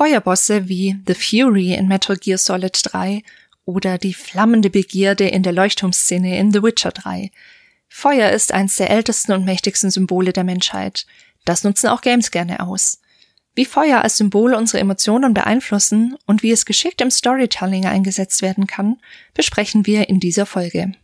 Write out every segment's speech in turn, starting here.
Feuerbosse wie The Fury in Metal Gear Solid 3 oder die flammende Begierde in der Leuchtturmszene in The Witcher 3. Feuer ist eines der ältesten und mächtigsten Symbole der Menschheit. Das nutzen auch Games gerne aus. Wie Feuer als Symbol unsere Emotionen beeinflussen und wie es geschickt im Storytelling eingesetzt werden kann, besprechen wir in dieser Folge.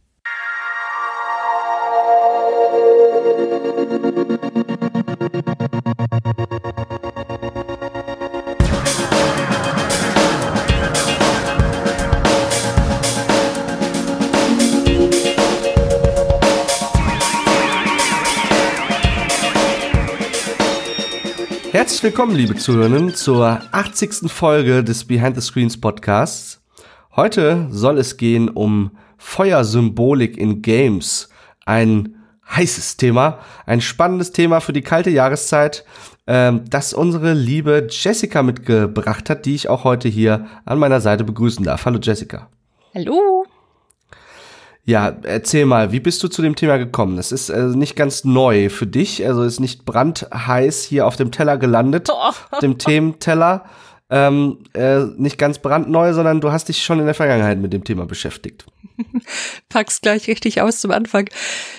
Herzlich willkommen, liebe Zuhörerinnen, zur 80. Folge des Behind the Screens Podcasts. Heute soll es gehen um Feuersymbolik in Games. Ein heißes Thema, ein spannendes Thema für die kalte Jahreszeit, ähm, das unsere liebe Jessica mitgebracht hat, die ich auch heute hier an meiner Seite begrüßen darf. Hallo Jessica. Hallo. Ja, erzähl mal, wie bist du zu dem Thema gekommen? Das ist also nicht ganz neu für dich, also ist nicht brandheiß hier auf dem Teller gelandet, oh. auf dem Thementeller. Ähm, äh, nicht ganz brandneu, sondern du hast dich schon in der Vergangenheit mit dem Thema beschäftigt. Pack's gleich richtig aus zum Anfang.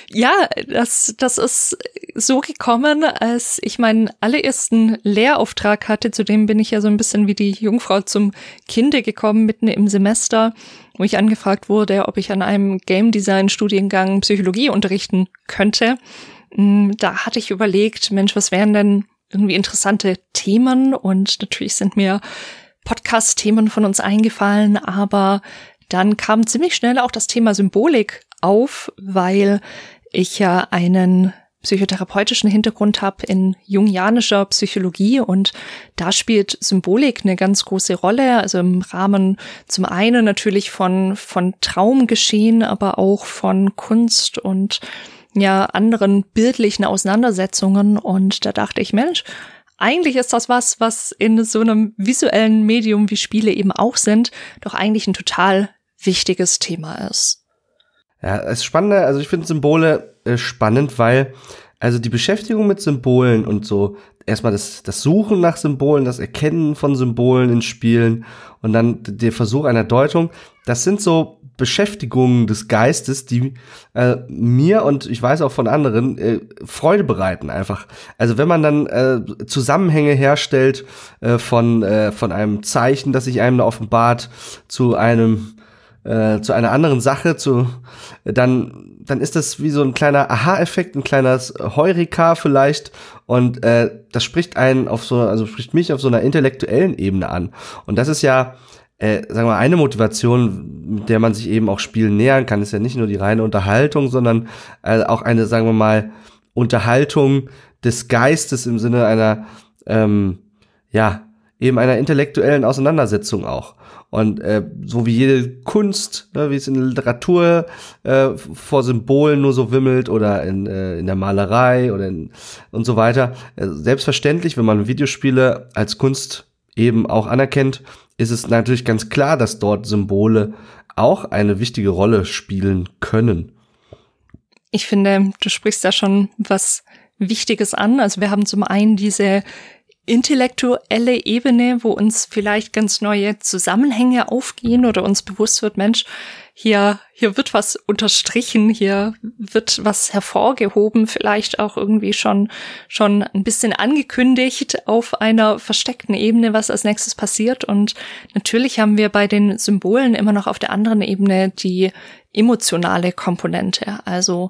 Ja, das, das ist so gekommen, als ich meinen allerersten Lehrauftrag hatte. Zudem bin ich ja so ein bisschen wie die Jungfrau zum Kinde gekommen, mitten im Semester, wo ich angefragt wurde, ob ich an einem Game Design Studiengang Psychologie unterrichten könnte. Mm, da hatte ich überlegt, Mensch, was wären denn irgendwie interessante Themen? Und natürlich sind mir Podcast-Themen von uns eingefallen, aber dann kam ziemlich schnell auch das Thema Symbolik auf, weil ich ja einen psychotherapeutischen Hintergrund habe in jungianischer Psychologie und da spielt Symbolik eine ganz große Rolle, also im Rahmen zum einen natürlich von, von Traumgeschehen, aber auch von Kunst und ja, anderen bildlichen Auseinandersetzungen und da dachte ich, Mensch, eigentlich ist das was, was in so einem visuellen Medium wie Spiele eben auch sind, doch eigentlich ein total wichtiges Thema ist. Ja, es ist spannend, also ich finde Symbole äh, spannend, weil also die Beschäftigung mit Symbolen und so erstmal das, das Suchen nach Symbolen, das Erkennen von Symbolen in Spielen und dann der Versuch einer Deutung, das sind so Beschäftigungen des Geistes, die äh, mir und ich weiß auch von anderen äh, Freude bereiten einfach. Also wenn man dann äh, Zusammenhänge herstellt äh, von äh, von einem Zeichen, das sich einem offenbart, zu einem äh, zu einer anderen Sache, zu dann dann ist das wie so ein kleiner Aha-Effekt, ein kleines Heureka vielleicht und äh, das spricht einen auf so also spricht mich auf so einer intellektuellen Ebene an und das ist ja äh, sagen wir eine Motivation, mit der man sich eben auch Spielen nähern kann, ist ja nicht nur die reine Unterhaltung, sondern äh, auch eine sagen wir mal Unterhaltung des Geistes im Sinne einer ähm, ja eben einer intellektuellen Auseinandersetzung auch. Und äh, so wie jede Kunst, ne, wie es in der Literatur äh, vor Symbolen nur so wimmelt oder in, äh, in der Malerei oder in, und so weiter, äh, selbstverständlich, wenn man Videospiele als Kunst eben auch anerkennt, ist es natürlich ganz klar, dass dort Symbole auch eine wichtige Rolle spielen können. Ich finde, du sprichst da schon was Wichtiges an. Also wir haben zum einen diese intellektuelle Ebene, wo uns vielleicht ganz neue Zusammenhänge aufgehen oder uns bewusst wird, Mensch, hier, hier wird was unterstrichen, hier wird was hervorgehoben, vielleicht auch irgendwie schon, schon ein bisschen angekündigt auf einer versteckten Ebene, was als nächstes passiert. Und natürlich haben wir bei den Symbolen immer noch auf der anderen Ebene die emotionale Komponente. Also,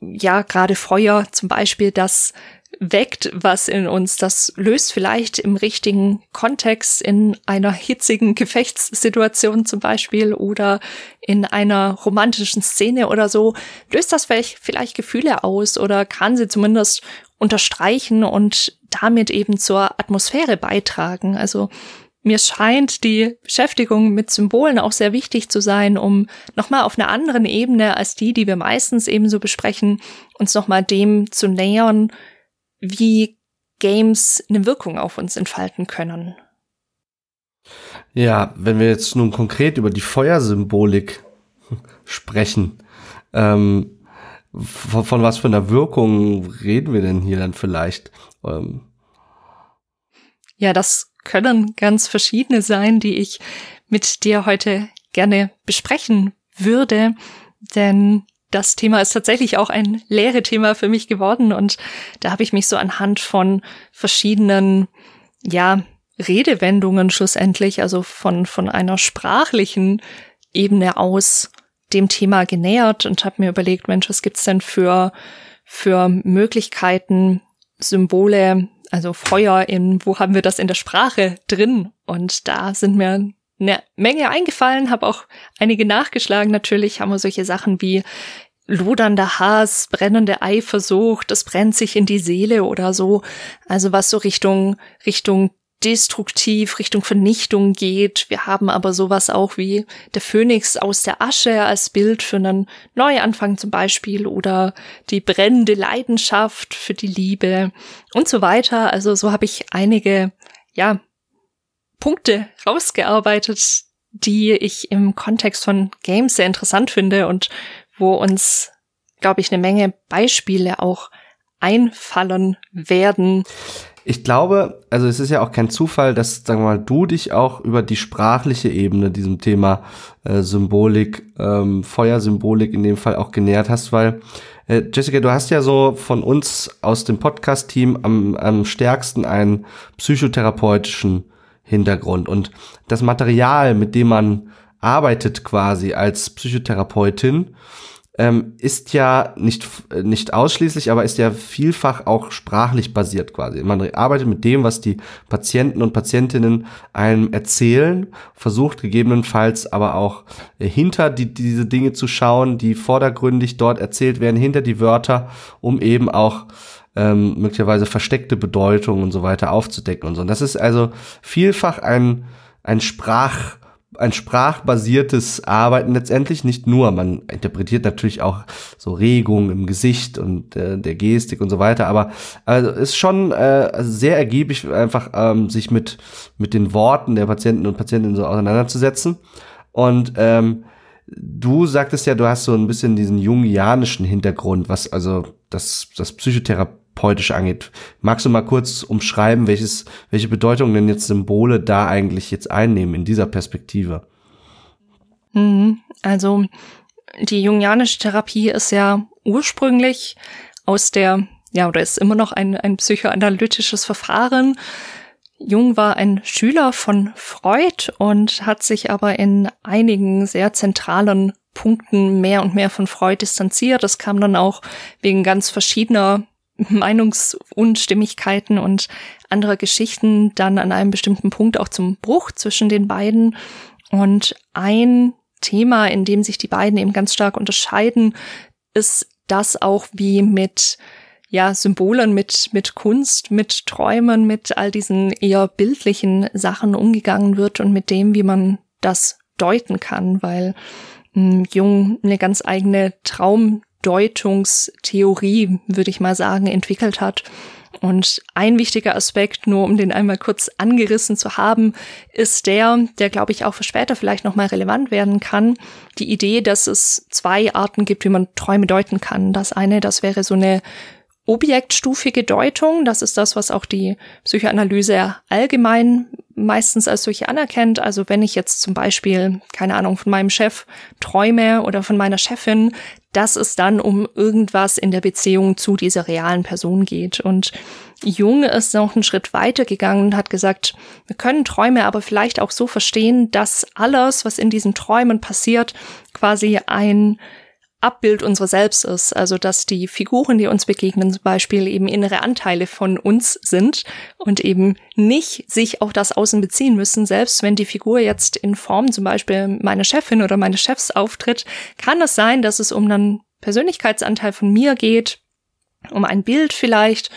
ja, gerade Feuer zum Beispiel, das weckt was in uns. Das löst vielleicht im richtigen Kontext in einer hitzigen Gefechtssituation zum Beispiel oder in einer romantischen Szene oder so, löst das vielleicht, vielleicht Gefühle aus oder kann sie zumindest unterstreichen und damit eben zur Atmosphäre beitragen. Also mir scheint die Beschäftigung mit Symbolen auch sehr wichtig zu sein, um nochmal auf einer anderen Ebene als die, die wir meistens eben so besprechen, uns nochmal dem zu nähern, wie Games eine Wirkung auf uns entfalten können. Ja, wenn wir jetzt nun konkret über die Feuersymbolik sprechen, ähm, von, von, was für einer Wirkung reden wir denn hier dann vielleicht? Ähm ja, das können ganz verschiedene sein, die ich mit dir heute gerne besprechen würde, denn das Thema ist tatsächlich auch ein Lehre-Thema für mich geworden und da habe ich mich so anhand von verschiedenen, ja, Redewendungen schlussendlich, also von, von einer sprachlichen Ebene aus dem Thema genähert und habe mir überlegt, Mensch, was gibt's denn für, für Möglichkeiten, Symbole, also Feuer in, wo haben wir das in der Sprache drin? Und da sind mir eine Menge eingefallen, habe auch einige nachgeschlagen. Natürlich haben wir solche Sachen wie lodernder Hass, brennende Eifersucht, es brennt sich in die Seele oder so. Also was so Richtung, Richtung destruktiv, Richtung Vernichtung geht. Wir haben aber sowas auch wie der Phönix aus der Asche als Bild für einen Neuanfang zum Beispiel oder die brennende Leidenschaft für die Liebe und so weiter. Also so habe ich einige, ja, Punkte rausgearbeitet, die ich im Kontext von Games sehr interessant finde und wo uns, glaube ich, eine Menge Beispiele auch einfallen werden. Ich glaube, also es ist ja auch kein Zufall, dass, sagen wir mal, du dich auch über die sprachliche Ebene diesem Thema äh, Symbolik, ähm, Feuersymbolik in dem Fall auch genähert hast, weil äh, Jessica, du hast ja so von uns aus dem Podcast-Team am, am stärksten einen psychotherapeutischen Hintergrund. Und das Material, mit dem man arbeitet quasi als Psychotherapeutin, ähm, ist ja nicht, nicht ausschließlich, aber ist ja vielfach auch sprachlich basiert quasi. Man arbeitet mit dem, was die Patienten und Patientinnen einem erzählen, versucht gegebenenfalls aber auch äh, hinter die, diese Dinge zu schauen, die vordergründig dort erzählt werden, hinter die Wörter, um eben auch ähm, möglicherweise versteckte Bedeutung und so weiter aufzudecken und so. Und das ist also vielfach ein, ein Sprach, ein sprachbasiertes Arbeiten letztendlich nicht nur. Man interpretiert natürlich auch so Regungen im Gesicht und äh, der Gestik und so weiter, aber also ist schon äh, sehr ergiebig, einfach ähm, sich mit mit den Worten der Patienten und Patientinnen so auseinanderzusetzen. Und ähm, du sagtest ja, du hast so ein bisschen diesen jungianischen Hintergrund, was also das das Psychotherapie therapeutisch angeht. Magst du mal kurz umschreiben, welches, welche Bedeutung denn jetzt Symbole da eigentlich jetzt einnehmen in dieser Perspektive? Mhm. Also die jungianische Therapie ist ja ursprünglich aus der, ja, oder ist immer noch ein, ein psychoanalytisches Verfahren. Jung war ein Schüler von Freud und hat sich aber in einigen sehr zentralen Punkten mehr und mehr von Freud distanziert. Das kam dann auch wegen ganz verschiedener Meinungsunstimmigkeiten und anderer Geschichten dann an einem bestimmten Punkt auch zum Bruch zwischen den beiden. Und ein Thema, in dem sich die beiden eben ganz stark unterscheiden, ist das auch wie mit ja, Symbolen, mit, mit Kunst, mit Träumen, mit all diesen eher bildlichen Sachen umgegangen wird und mit dem, wie man das deuten kann, weil hm, Jung eine ganz eigene Traum Deutungstheorie, würde ich mal sagen, entwickelt hat. Und ein wichtiger Aspekt, nur um den einmal kurz angerissen zu haben, ist der, der glaube ich auch für später vielleicht nochmal relevant werden kann, die Idee, dass es zwei Arten gibt, wie man Träume deuten kann. Das eine, das wäre so eine objektstufige Deutung. Das ist das, was auch die Psychoanalyse allgemein meistens als solche anerkennt. Also wenn ich jetzt zum Beispiel, keine Ahnung, von meinem Chef träume oder von meiner Chefin, dass es dann um irgendwas in der Beziehung zu dieser realen Person geht. Und Jung ist noch einen Schritt weiter gegangen und hat gesagt, wir können Träume aber vielleicht auch so verstehen, dass alles, was in diesen Träumen passiert, quasi ein Abbild unserer selbst ist. Also dass die Figuren, die uns begegnen, zum Beispiel eben innere Anteile von uns sind und eben nicht sich auf das Außen beziehen müssen. Selbst wenn die Figur jetzt in Form zum Beispiel meiner Chefin oder meines Chefs auftritt, kann es sein, dass es um einen Persönlichkeitsanteil von mir geht, um ein Bild vielleicht,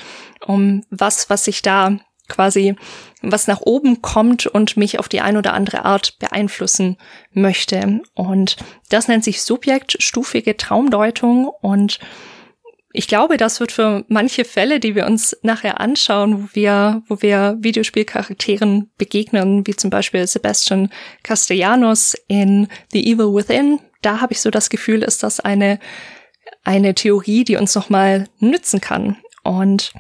um was, was sich da quasi was nach oben kommt und mich auf die ein oder andere Art beeinflussen möchte. Und das nennt sich subjektstufige Traumdeutung und ich glaube, das wird für manche Fälle, die wir uns nachher anschauen, wo wir, wo wir Videospielcharakteren begegnen, wie zum Beispiel Sebastian Castellanos in The Evil Within, da habe ich so das Gefühl, ist das eine, eine Theorie, die uns nochmal nützen kann. Und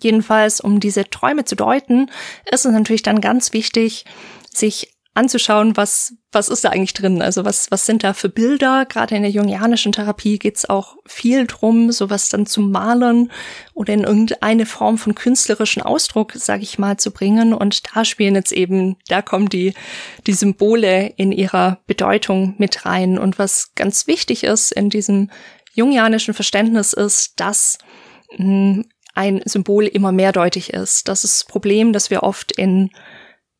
Jedenfalls, um diese Träume zu deuten, ist es natürlich dann ganz wichtig, sich anzuschauen, was, was ist da eigentlich drin? Also was, was sind da für Bilder? Gerade in der jungianischen Therapie geht's auch viel drum, sowas dann zu malen oder in irgendeine Form von künstlerischen Ausdruck, sage ich mal, zu bringen. Und da spielen jetzt eben, da kommen die, die Symbole in ihrer Bedeutung mit rein. Und was ganz wichtig ist in diesem jungianischen Verständnis ist, dass mh, hm, ein Symbol immer mehrdeutig ist. Das ist das Problem, dass wir oft in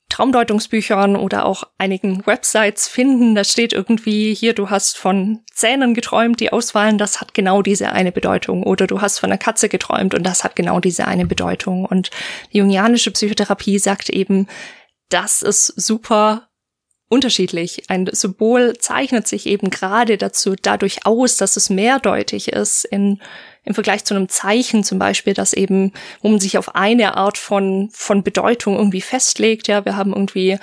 Traumdeutungsbüchern oder auch einigen Websites finden. Da steht irgendwie hier, du hast von Zähnen geträumt, die ausfallen, das hat genau diese eine Bedeutung. Oder du hast von einer Katze geträumt und das hat genau diese eine Bedeutung. Und die jungianische Psychotherapie sagt eben, das ist super unterschiedlich. Ein Symbol zeichnet sich eben gerade dazu dadurch aus, dass es mehrdeutig ist in im Vergleich zu einem Zeichen zum Beispiel, das eben, wo man sich auf eine Art von, von Bedeutung irgendwie festlegt. Ja, wir haben irgendwie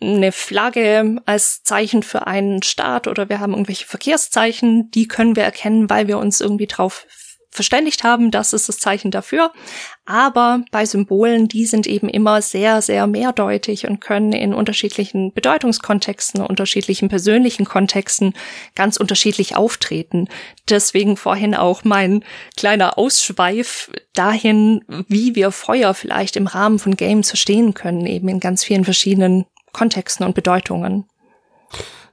eine Flagge als Zeichen für einen Staat oder wir haben irgendwelche Verkehrszeichen, die können wir erkennen, weil wir uns irgendwie drauf verständigt haben, das ist das Zeichen dafür. Aber bei Symbolen, die sind eben immer sehr, sehr mehrdeutig und können in unterschiedlichen Bedeutungskontexten, unterschiedlichen persönlichen Kontexten ganz unterschiedlich auftreten. Deswegen vorhin auch mein kleiner Ausschweif dahin, wie wir Feuer vielleicht im Rahmen von Games verstehen können, eben in ganz vielen verschiedenen Kontexten und Bedeutungen.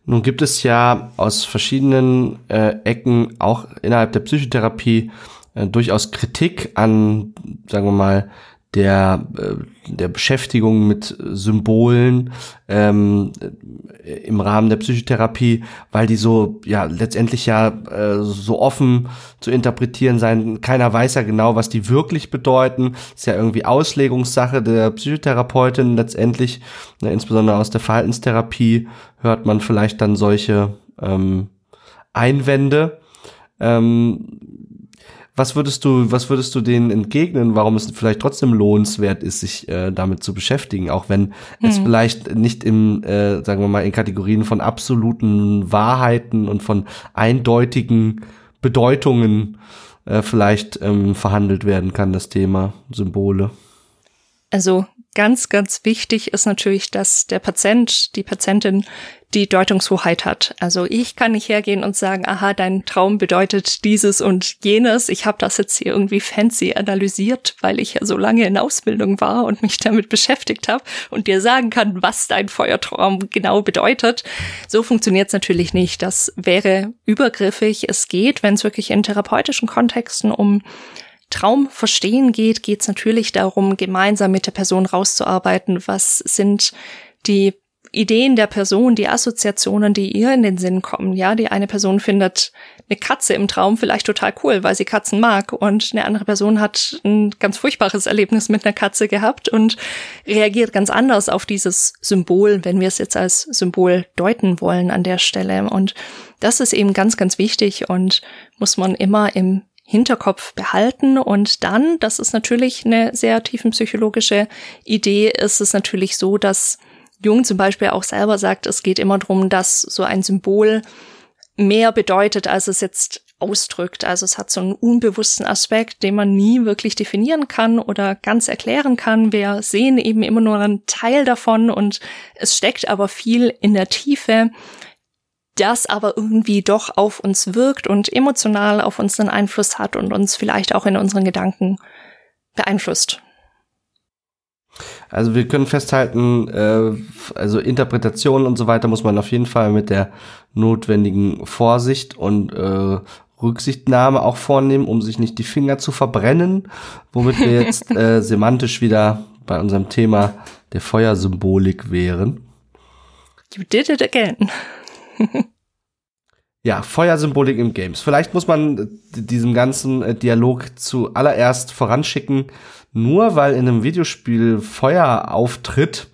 Nun gibt es ja aus verschiedenen äh, Ecken auch innerhalb der Psychotherapie äh, durchaus Kritik an, sagen wir mal, der, äh, der Beschäftigung mit Symbolen ähm, im Rahmen der Psychotherapie, weil die so ja letztendlich ja äh, so offen zu interpretieren sein. Keiner weiß ja genau, was die wirklich bedeuten. Ist ja irgendwie Auslegungssache der Psychotherapeutin letztendlich. Ne, insbesondere aus der Verhaltenstherapie hört man vielleicht dann solche ähm, Einwände. Ähm, was würdest du, was würdest du denen entgegnen, warum es vielleicht trotzdem lohnenswert ist, sich äh, damit zu beschäftigen, auch wenn hm. es vielleicht nicht im, äh, sagen wir mal, in Kategorien von absoluten Wahrheiten und von eindeutigen Bedeutungen äh, vielleicht ähm, verhandelt werden kann, das Thema Symbole. Also ganz, ganz wichtig ist natürlich, dass der Patient, die Patientin die Deutungshoheit hat. Also ich kann nicht hergehen und sagen, aha, dein Traum bedeutet dieses und jenes. Ich habe das jetzt hier irgendwie fancy analysiert, weil ich ja so lange in Ausbildung war und mich damit beschäftigt habe und dir sagen kann, was dein Feuertraum genau bedeutet. So funktioniert es natürlich nicht. Das wäre übergriffig. Es geht, wenn es wirklich in therapeutischen Kontexten um Traumverstehen geht, geht es natürlich darum, gemeinsam mit der Person rauszuarbeiten, was sind die Ideen der Person, die Assoziationen, die ihr in den Sinn kommen. Ja, die eine Person findet eine Katze im Traum vielleicht total cool, weil sie Katzen mag und eine andere Person hat ein ganz furchtbares Erlebnis mit einer Katze gehabt und reagiert ganz anders auf dieses Symbol, wenn wir es jetzt als Symbol deuten wollen an der Stelle. Und das ist eben ganz, ganz wichtig und muss man immer im Hinterkopf behalten und dann, das ist natürlich eine sehr tiefenpsychologische Idee, ist es natürlich so, dass Jung zum Beispiel auch selber sagt, es geht immer darum, dass so ein Symbol mehr bedeutet, als es jetzt ausdrückt. Also es hat so einen unbewussten Aspekt, den man nie wirklich definieren kann oder ganz erklären kann. Wir sehen eben immer nur einen Teil davon und es steckt aber viel in der Tiefe, das aber irgendwie doch auf uns wirkt und emotional auf uns einen Einfluss hat und uns vielleicht auch in unseren Gedanken beeinflusst. Also wir können festhalten, äh, also Interpretation und so weiter muss man auf jeden Fall mit der notwendigen Vorsicht und äh, Rücksichtnahme auch vornehmen, um sich nicht die Finger zu verbrennen, womit wir jetzt äh, semantisch wieder bei unserem Thema der Feuersymbolik wären. You did it again. Ja, Feuersymbolik im Games. Vielleicht muss man diesem ganzen äh, Dialog zuallererst voranschicken, nur weil in einem Videospiel Feuer auftritt,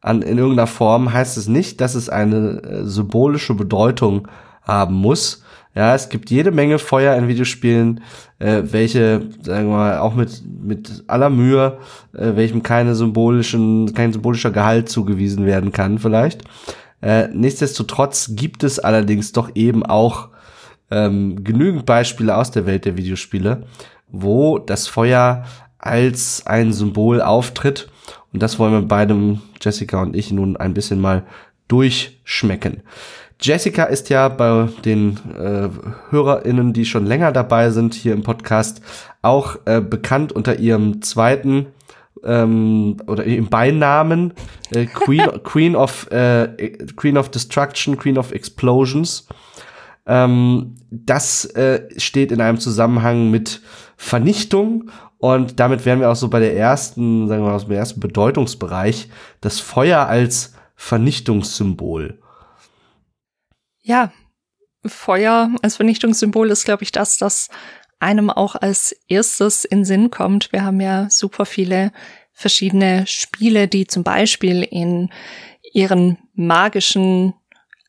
an, in irgendeiner Form, heißt es nicht, dass es eine äh, symbolische Bedeutung haben muss. Ja, es gibt jede Menge Feuer in Videospielen, äh, welche, sagen wir mal, auch mit, mit aller Mühe, äh, welchem keine symbolischen, kein symbolischer Gehalt zugewiesen werden kann, vielleicht. Äh, nichtsdestotrotz gibt es allerdings doch eben auch ähm, genügend Beispiele aus der Welt der Videospiele, wo das Feuer als ein Symbol auftritt. Und das wollen wir beidem, Jessica und ich, nun ein bisschen mal durchschmecken. Jessica ist ja bei den äh, HörerInnen, die schon länger dabei sind hier im Podcast, auch äh, bekannt unter ihrem zweiten ähm, oder im Beinamen äh, Queen, Queen of äh, Queen of Destruction, Queen of Explosions. Ähm, das äh, steht in einem Zusammenhang mit Vernichtung und damit wären wir auch so bei der ersten, sagen wir mal, aus dem ersten Bedeutungsbereich, das Feuer als Vernichtungssymbol. Ja, Feuer als Vernichtungssymbol ist, glaube ich, das, das einem auch als erstes in Sinn kommt. Wir haben ja super viele verschiedene Spiele, die zum Beispiel in ihren magischen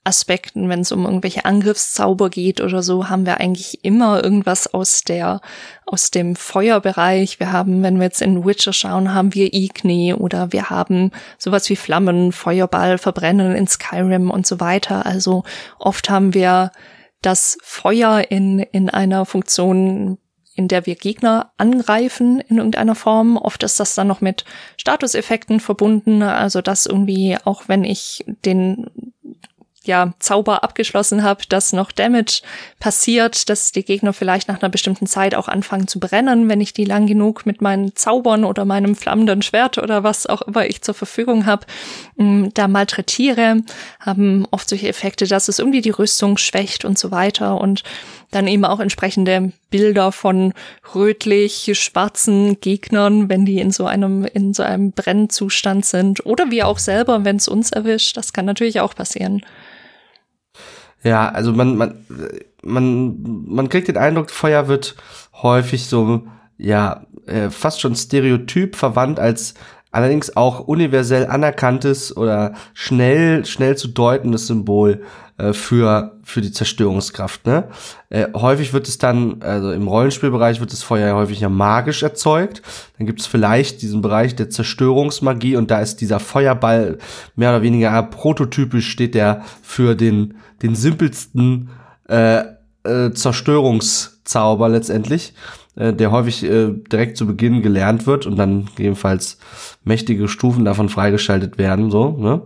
Aspekten, wenn es um irgendwelche Angriffszauber geht oder so, haben wir eigentlich immer irgendwas aus der, aus dem Feuerbereich. Wir haben, wenn wir jetzt in Witcher schauen, haben wir Igni oder wir haben sowas wie Flammen, Feuerball, Verbrennen in Skyrim und so weiter. Also oft haben wir das Feuer in, in einer Funktion, in der wir Gegner angreifen in irgendeiner Form. Oft ist das dann noch mit Statuseffekten verbunden. Also dass irgendwie, auch wenn ich den ja, Zauber abgeschlossen habe, dass noch Damage passiert, dass die Gegner vielleicht nach einer bestimmten Zeit auch anfangen zu brennen, wenn ich die lang genug mit meinen Zaubern oder meinem flammenden Schwert oder was auch immer ich zur Verfügung habe, mm, da malträtiere, haben oft solche Effekte, dass es irgendwie die Rüstung schwächt und so weiter und dann eben auch entsprechende Bilder von rötlich schwarzen Gegnern, wenn die in so einem in so einem Brennzustand sind oder wir auch selber, wenn es uns erwischt, das kann natürlich auch passieren. Ja, also man, man, man, man kriegt den Eindruck, Feuer wird häufig so, ja, äh, fast schon stereotyp verwandt als allerdings auch universell anerkanntes oder schnell, schnell zu deutendes Symbol äh, für, für die Zerstörungskraft. Ne? Äh, häufig wird es dann, also im Rollenspielbereich wird das Feuer ja häufig ja magisch erzeugt. Dann gibt es vielleicht diesen Bereich der Zerstörungsmagie und da ist dieser Feuerball mehr oder weniger prototypisch steht der für den, den simpelsten äh, äh, Zerstörungszauber letztendlich, äh, der häufig äh, direkt zu Beginn gelernt wird und dann gegebenenfalls mächtige Stufen davon freigeschaltet werden, so, ne?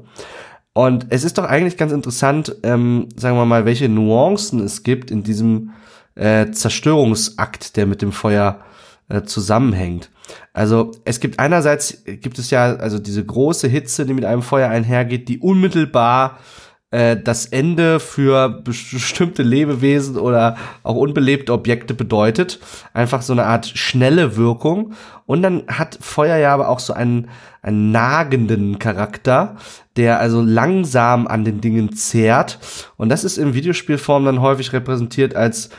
Und es ist doch eigentlich ganz interessant, ähm, sagen wir mal, welche Nuancen es gibt in diesem äh, Zerstörungsakt, der mit dem Feuer äh, zusammenhängt. Also es gibt einerseits gibt es ja also diese große Hitze, die mit einem Feuer einhergeht, die unmittelbar äh, das Ende für bestimmte Lebewesen oder auch unbelebte Objekte bedeutet. Einfach so eine Art schnelle Wirkung. Und dann hat Feuer ja aber auch so einen, einen nagenden Charakter, der also langsam an den Dingen zehrt. Und das ist in Videospielform dann häufig repräsentiert als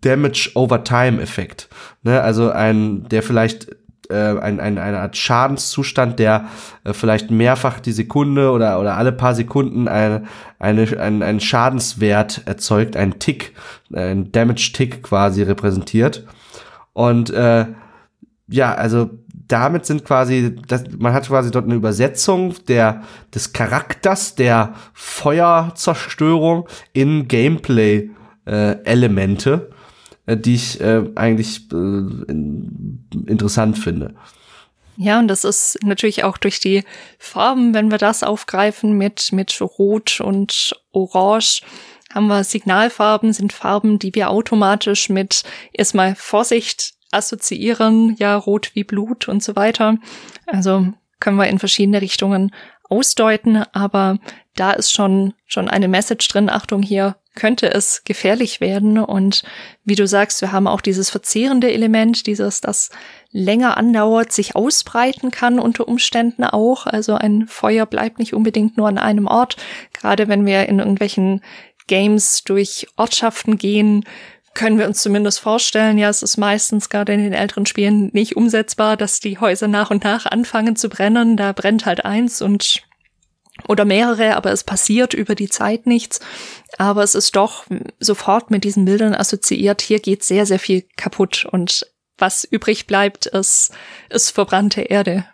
Damage over Time Effekt. Ne, also ein, der vielleicht äh, ein, ein, eine Art Schadenszustand, der äh, vielleicht mehrfach die Sekunde oder, oder alle paar Sekunden eine, eine, ein, einen Schadenswert erzeugt, ein Tick, ein Damage-Tick quasi repräsentiert. Und äh, ja, also damit sind quasi, das, man hat quasi dort eine Übersetzung der, des Charakters der Feuerzerstörung in Gameplay-Elemente. Äh, die ich äh, eigentlich äh, in, interessant finde. Ja, und das ist natürlich auch durch die Farben, wenn wir das aufgreifen mit, mit Rot und Orange, haben wir Signalfarben, sind Farben, die wir automatisch mit erstmal Vorsicht assoziieren, ja, rot wie Blut und so weiter. Also können wir in verschiedene Richtungen ausdeuten, aber da ist schon, schon eine Message drin. Achtung, hier könnte es gefährlich werden. Und wie du sagst, wir haben auch dieses verzehrende Element, dieses, das länger andauert, sich ausbreiten kann unter Umständen auch. Also ein Feuer bleibt nicht unbedingt nur an einem Ort. Gerade wenn wir in irgendwelchen Games durch Ortschaften gehen, können wir uns zumindest vorstellen, ja, es ist meistens gerade in den älteren Spielen nicht umsetzbar, dass die Häuser nach und nach anfangen zu brennen. Da brennt halt eins und oder mehrere, aber es passiert über die Zeit nichts. Aber es ist doch sofort mit diesen Bildern assoziiert. Hier geht sehr, sehr viel kaputt und was übrig bleibt, ist, ist verbrannte Erde.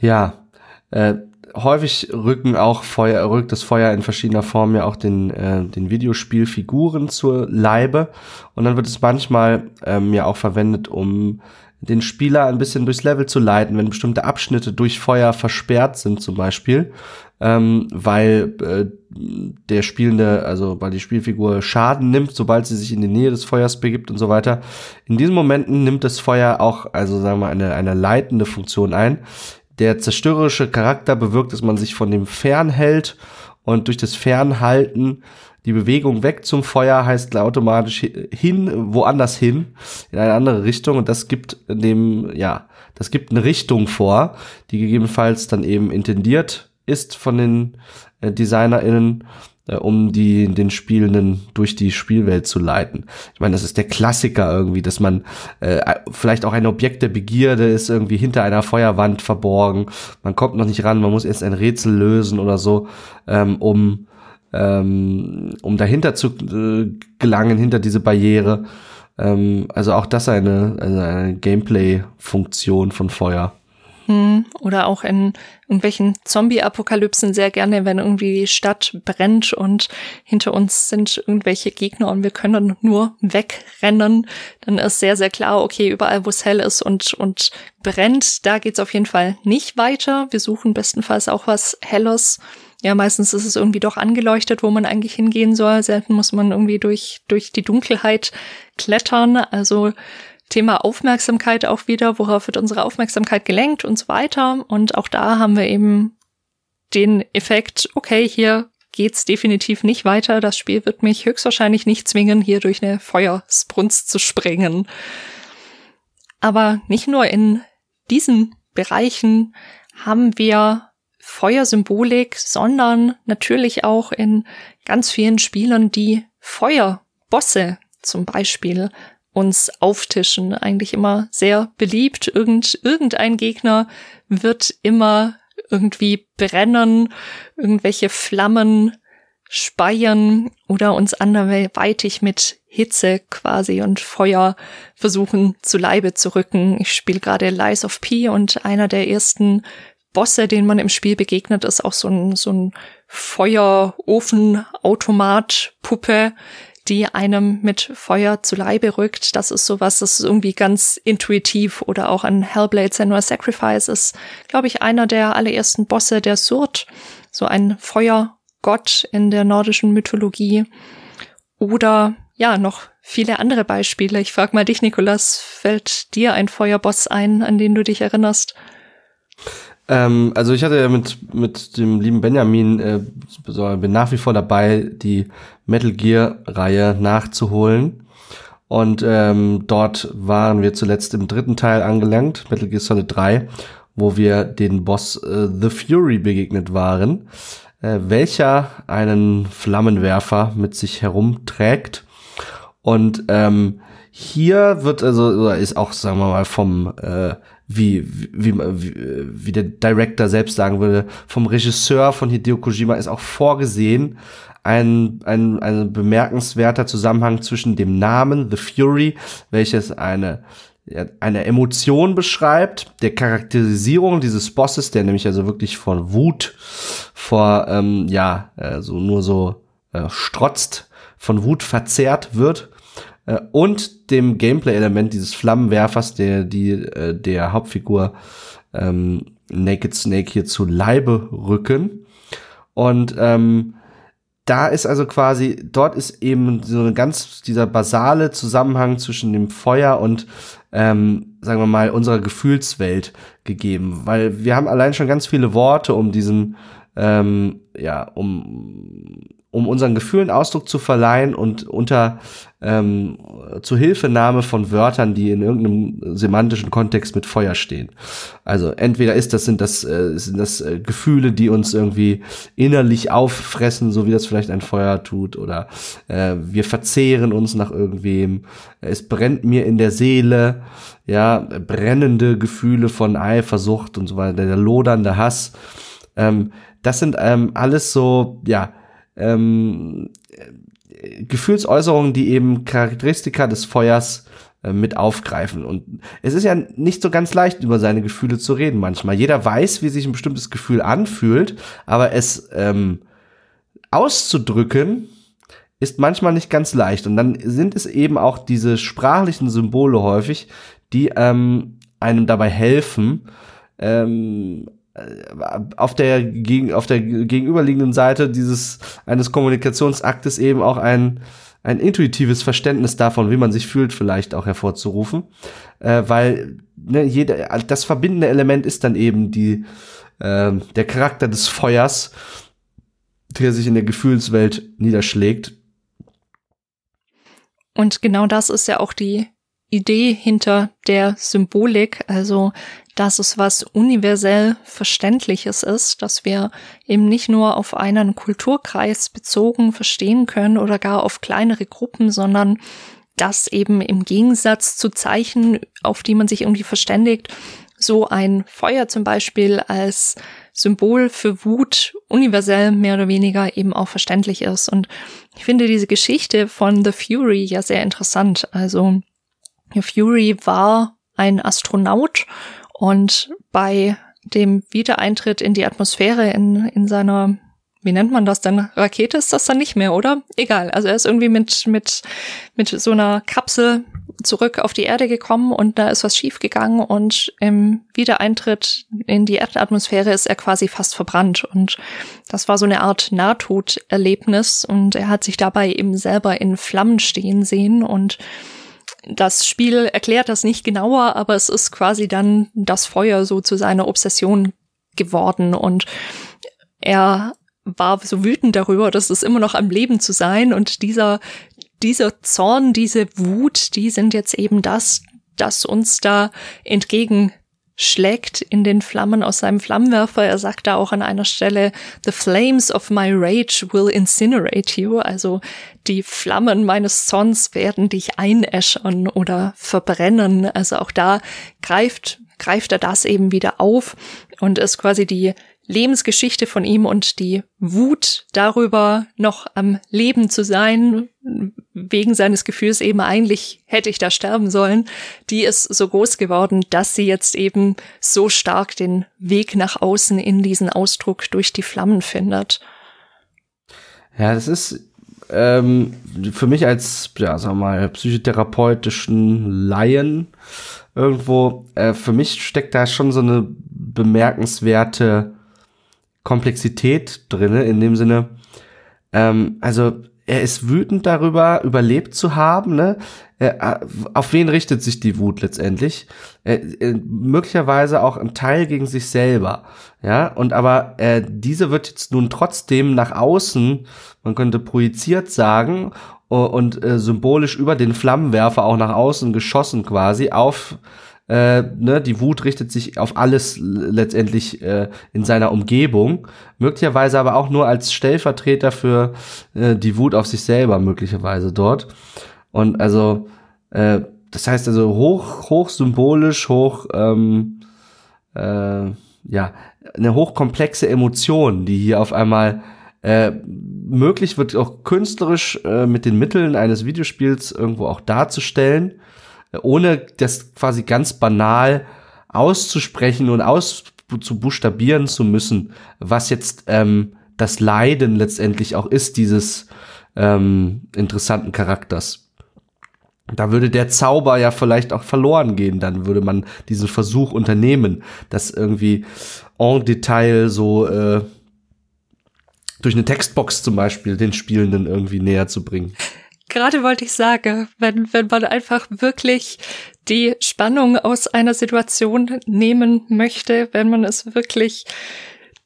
Ja, äh, häufig rücken auch Feuer, rückt das Feuer in verschiedener Form ja auch den, äh, den Videospielfiguren zur Leibe. Und dann wird es manchmal ähm, ja auch verwendet, um den Spieler ein bisschen durchs Level zu leiten, wenn bestimmte Abschnitte durch Feuer versperrt sind zum Beispiel, ähm, weil äh, der Spielende, also weil die Spielfigur Schaden nimmt, sobald sie sich in die Nähe des Feuers begibt und so weiter. In diesen Momenten nimmt das Feuer auch, also sagen wir eine, eine leitende Funktion ein. Der zerstörerische Charakter bewirkt, dass man sich von dem fernhält und durch das Fernhalten die Bewegung weg zum Feuer heißt automatisch hin, woanders hin, in eine andere Richtung. Und das gibt dem, ja, das gibt eine Richtung vor, die gegebenenfalls dann eben intendiert ist von den äh, DesignerInnen, äh, um die, den Spielenden durch die Spielwelt zu leiten. Ich meine, das ist der Klassiker irgendwie, dass man äh, vielleicht auch ein Objekt der Begierde ist irgendwie hinter einer Feuerwand verborgen. Man kommt noch nicht ran, man muss erst ein Rätsel lösen oder so, ähm, um ähm, um dahinter zu äh, gelangen, hinter diese Barriere. Ähm, also auch das eine, also eine Gameplay-Funktion von Feuer. Hm, oder auch in irgendwelchen Zombie-Apokalypsen sehr gerne, wenn irgendwie die Stadt brennt und hinter uns sind irgendwelche Gegner und wir können nur wegrennen, dann ist sehr, sehr klar, okay, überall wo es hell ist und, und brennt, da geht's auf jeden Fall nicht weiter. Wir suchen bestenfalls auch was Helles ja, meistens ist es irgendwie doch angeleuchtet, wo man eigentlich hingehen soll. Selten muss man irgendwie durch, durch die Dunkelheit klettern. Also Thema Aufmerksamkeit auch wieder, worauf wird unsere Aufmerksamkeit gelenkt und so weiter. Und auch da haben wir eben den Effekt, okay, hier geht's definitiv nicht weiter. Das Spiel wird mich höchstwahrscheinlich nicht zwingen, hier durch eine Feuersbrunst zu springen. Aber nicht nur in diesen Bereichen haben wir Feuersymbolik, sondern natürlich auch in ganz vielen Spielern, die Feuerbosse zum Beispiel uns auftischen. Eigentlich immer sehr beliebt. Irgend, irgendein Gegner wird immer irgendwie brennen, irgendwelche Flammen speiern oder uns anderweitig mit Hitze quasi und Feuer versuchen zu Leibe zu rücken. Ich spiele gerade Lies of P und einer der ersten Bosse, denen man im Spiel begegnet, ist auch so ein, so ein Feuerofen-Automat-Puppe, die einem mit Feuer zu Leibe rückt. Das ist sowas, das ist irgendwie ganz intuitiv. Oder auch an Hellblade Senua Sacrifice ist, glaube ich, einer der allerersten Bosse, der Surd. So ein Feuergott in der nordischen Mythologie. Oder ja, noch viele andere Beispiele. Ich frage mal dich, Nikolas, fällt dir ein Feuerboss ein, an den du dich erinnerst? Ähm, also ich hatte ja mit, mit dem lieben Benjamin, äh, bin nach wie vor dabei, die Metal Gear-Reihe nachzuholen. Und ähm, dort waren wir zuletzt im dritten Teil angelangt, Metal Gear Solid 3, wo wir den Boss äh, The Fury begegnet waren, äh, welcher einen Flammenwerfer mit sich herumträgt. Und ähm, hier wird also, ist auch, sagen wir mal, vom äh, wie, wie, wie, wie der Director selbst sagen würde, vom Regisseur von Hideo Kojima ist auch vorgesehen, ein, ein, ein bemerkenswerter Zusammenhang zwischen dem Namen The Fury, welches eine eine Emotion beschreibt, der Charakterisierung dieses Bosses, der nämlich also wirklich von Wut, vor ähm, ja, äh, so nur so äh, strotzt, von Wut verzerrt wird äh, und dem Gameplay-Element dieses Flammenwerfers, der die äh, der Hauptfigur ähm, Naked Snake hier zu Leibe rücken. Und ähm, da ist also quasi, dort ist eben so ein ganz dieser basale Zusammenhang zwischen dem Feuer und ähm, sagen wir mal, unserer Gefühlswelt gegeben. Weil wir haben allein schon ganz viele Worte, um diesen, ähm, ja, um um unseren Gefühlen Ausdruck zu verleihen und unter ähm, Zuhilfenahme von Wörtern, die in irgendeinem semantischen Kontext mit Feuer stehen. Also entweder ist das sind das äh, sind das äh, Gefühle, die uns irgendwie innerlich auffressen, so wie das vielleicht ein Feuer tut, oder äh, wir verzehren uns nach irgendwem. Es brennt mir in der Seele, ja brennende Gefühle von Eifersucht und so weiter, der lodernde Hass. Ähm, das sind ähm, alles so ja ähm, Gefühlsäußerungen, die eben Charakteristika des Feuers äh, mit aufgreifen. Und es ist ja nicht so ganz leicht, über seine Gefühle zu reden manchmal. Jeder weiß, wie sich ein bestimmtes Gefühl anfühlt, aber es ähm, auszudrücken, ist manchmal nicht ganz leicht. Und dann sind es eben auch diese sprachlichen Symbole häufig, die ähm, einem dabei helfen, ähm, auf der, gegen, auf der gegenüberliegenden Seite dieses eines Kommunikationsaktes eben auch ein ein intuitives Verständnis davon, wie man sich fühlt, vielleicht auch hervorzurufen, äh, weil ne, jeder, das verbindende Element ist dann eben die äh, der Charakter des Feuers, der sich in der Gefühlswelt niederschlägt. Und genau das ist ja auch die Idee hinter der Symbolik, also dass es was universell Verständliches ist, dass wir eben nicht nur auf einen Kulturkreis bezogen verstehen können oder gar auf kleinere Gruppen, sondern dass eben im Gegensatz zu Zeichen, auf die man sich irgendwie verständigt, so ein Feuer zum Beispiel als Symbol für Wut universell mehr oder weniger eben auch verständlich ist. Und ich finde diese Geschichte von The Fury ja sehr interessant. Also Fury war ein Astronaut und bei dem Wiedereintritt in die Atmosphäre in, in seiner, wie nennt man das denn? Rakete ist das dann nicht mehr, oder? Egal. Also er ist irgendwie mit, mit, mit so einer Kapsel zurück auf die Erde gekommen und da ist was schiefgegangen und im Wiedereintritt in die Erdatmosphäre ist er quasi fast verbrannt und das war so eine Art Nahtoderlebnis und er hat sich dabei eben selber in Flammen stehen sehen und das Spiel erklärt das nicht genauer, aber es ist quasi dann das Feuer so zu seiner Obsession geworden. Und er war so wütend darüber, dass es immer noch am Leben zu sein. Und dieser, dieser Zorn, diese Wut, die sind jetzt eben das, das uns da entgegen schlägt in den Flammen aus seinem Flammenwerfer. Er sagt da auch an einer Stelle, The flames of my rage will incinerate you. Also die Flammen meines Zorns werden dich einäschern oder verbrennen. Also auch da greift, greift er das eben wieder auf und ist quasi die Lebensgeschichte von ihm und die Wut darüber, noch am Leben zu sein, wegen seines Gefühls eben eigentlich hätte ich da sterben sollen, die ist so groß geworden, dass sie jetzt eben so stark den Weg nach außen in diesen Ausdruck durch die Flammen findet. Ja, das ist ähm, für mich als, ja, sag mal, psychotherapeutischen Laien irgendwo, äh, für mich steckt da schon so eine bemerkenswerte Komplexität drinne, in dem Sinne, ähm, also er ist wütend darüber, überlebt zu haben, ne? Er, auf wen richtet sich die Wut letztendlich? Er, er, möglicherweise auch ein Teil gegen sich selber, ja. Und aber äh, diese wird jetzt nun trotzdem nach außen, man könnte projiziert sagen, und äh, symbolisch über den Flammenwerfer auch nach außen geschossen quasi auf äh, ne, die Wut richtet sich auf alles letztendlich äh, in seiner Umgebung, möglicherweise aber auch nur als Stellvertreter für äh, die Wut auf sich selber, möglicherweise dort. Und also, äh, das heißt also hoch, hoch symbolisch, hoch, ähm, äh, ja, eine hochkomplexe Emotion, die hier auf einmal äh, möglich wird, auch künstlerisch äh, mit den Mitteln eines Videospiels irgendwo auch darzustellen ohne das quasi ganz banal auszusprechen und auszubuchstabieren zu müssen, was jetzt ähm, das Leiden letztendlich auch ist, dieses ähm, interessanten Charakters. Da würde der Zauber ja vielleicht auch verloren gehen, dann würde man diesen Versuch unternehmen, das irgendwie en Detail so äh, durch eine Textbox zum Beispiel den Spielenden irgendwie näher zu bringen. Gerade wollte ich sagen, wenn, wenn man einfach wirklich die Spannung aus einer Situation nehmen möchte, wenn man es wirklich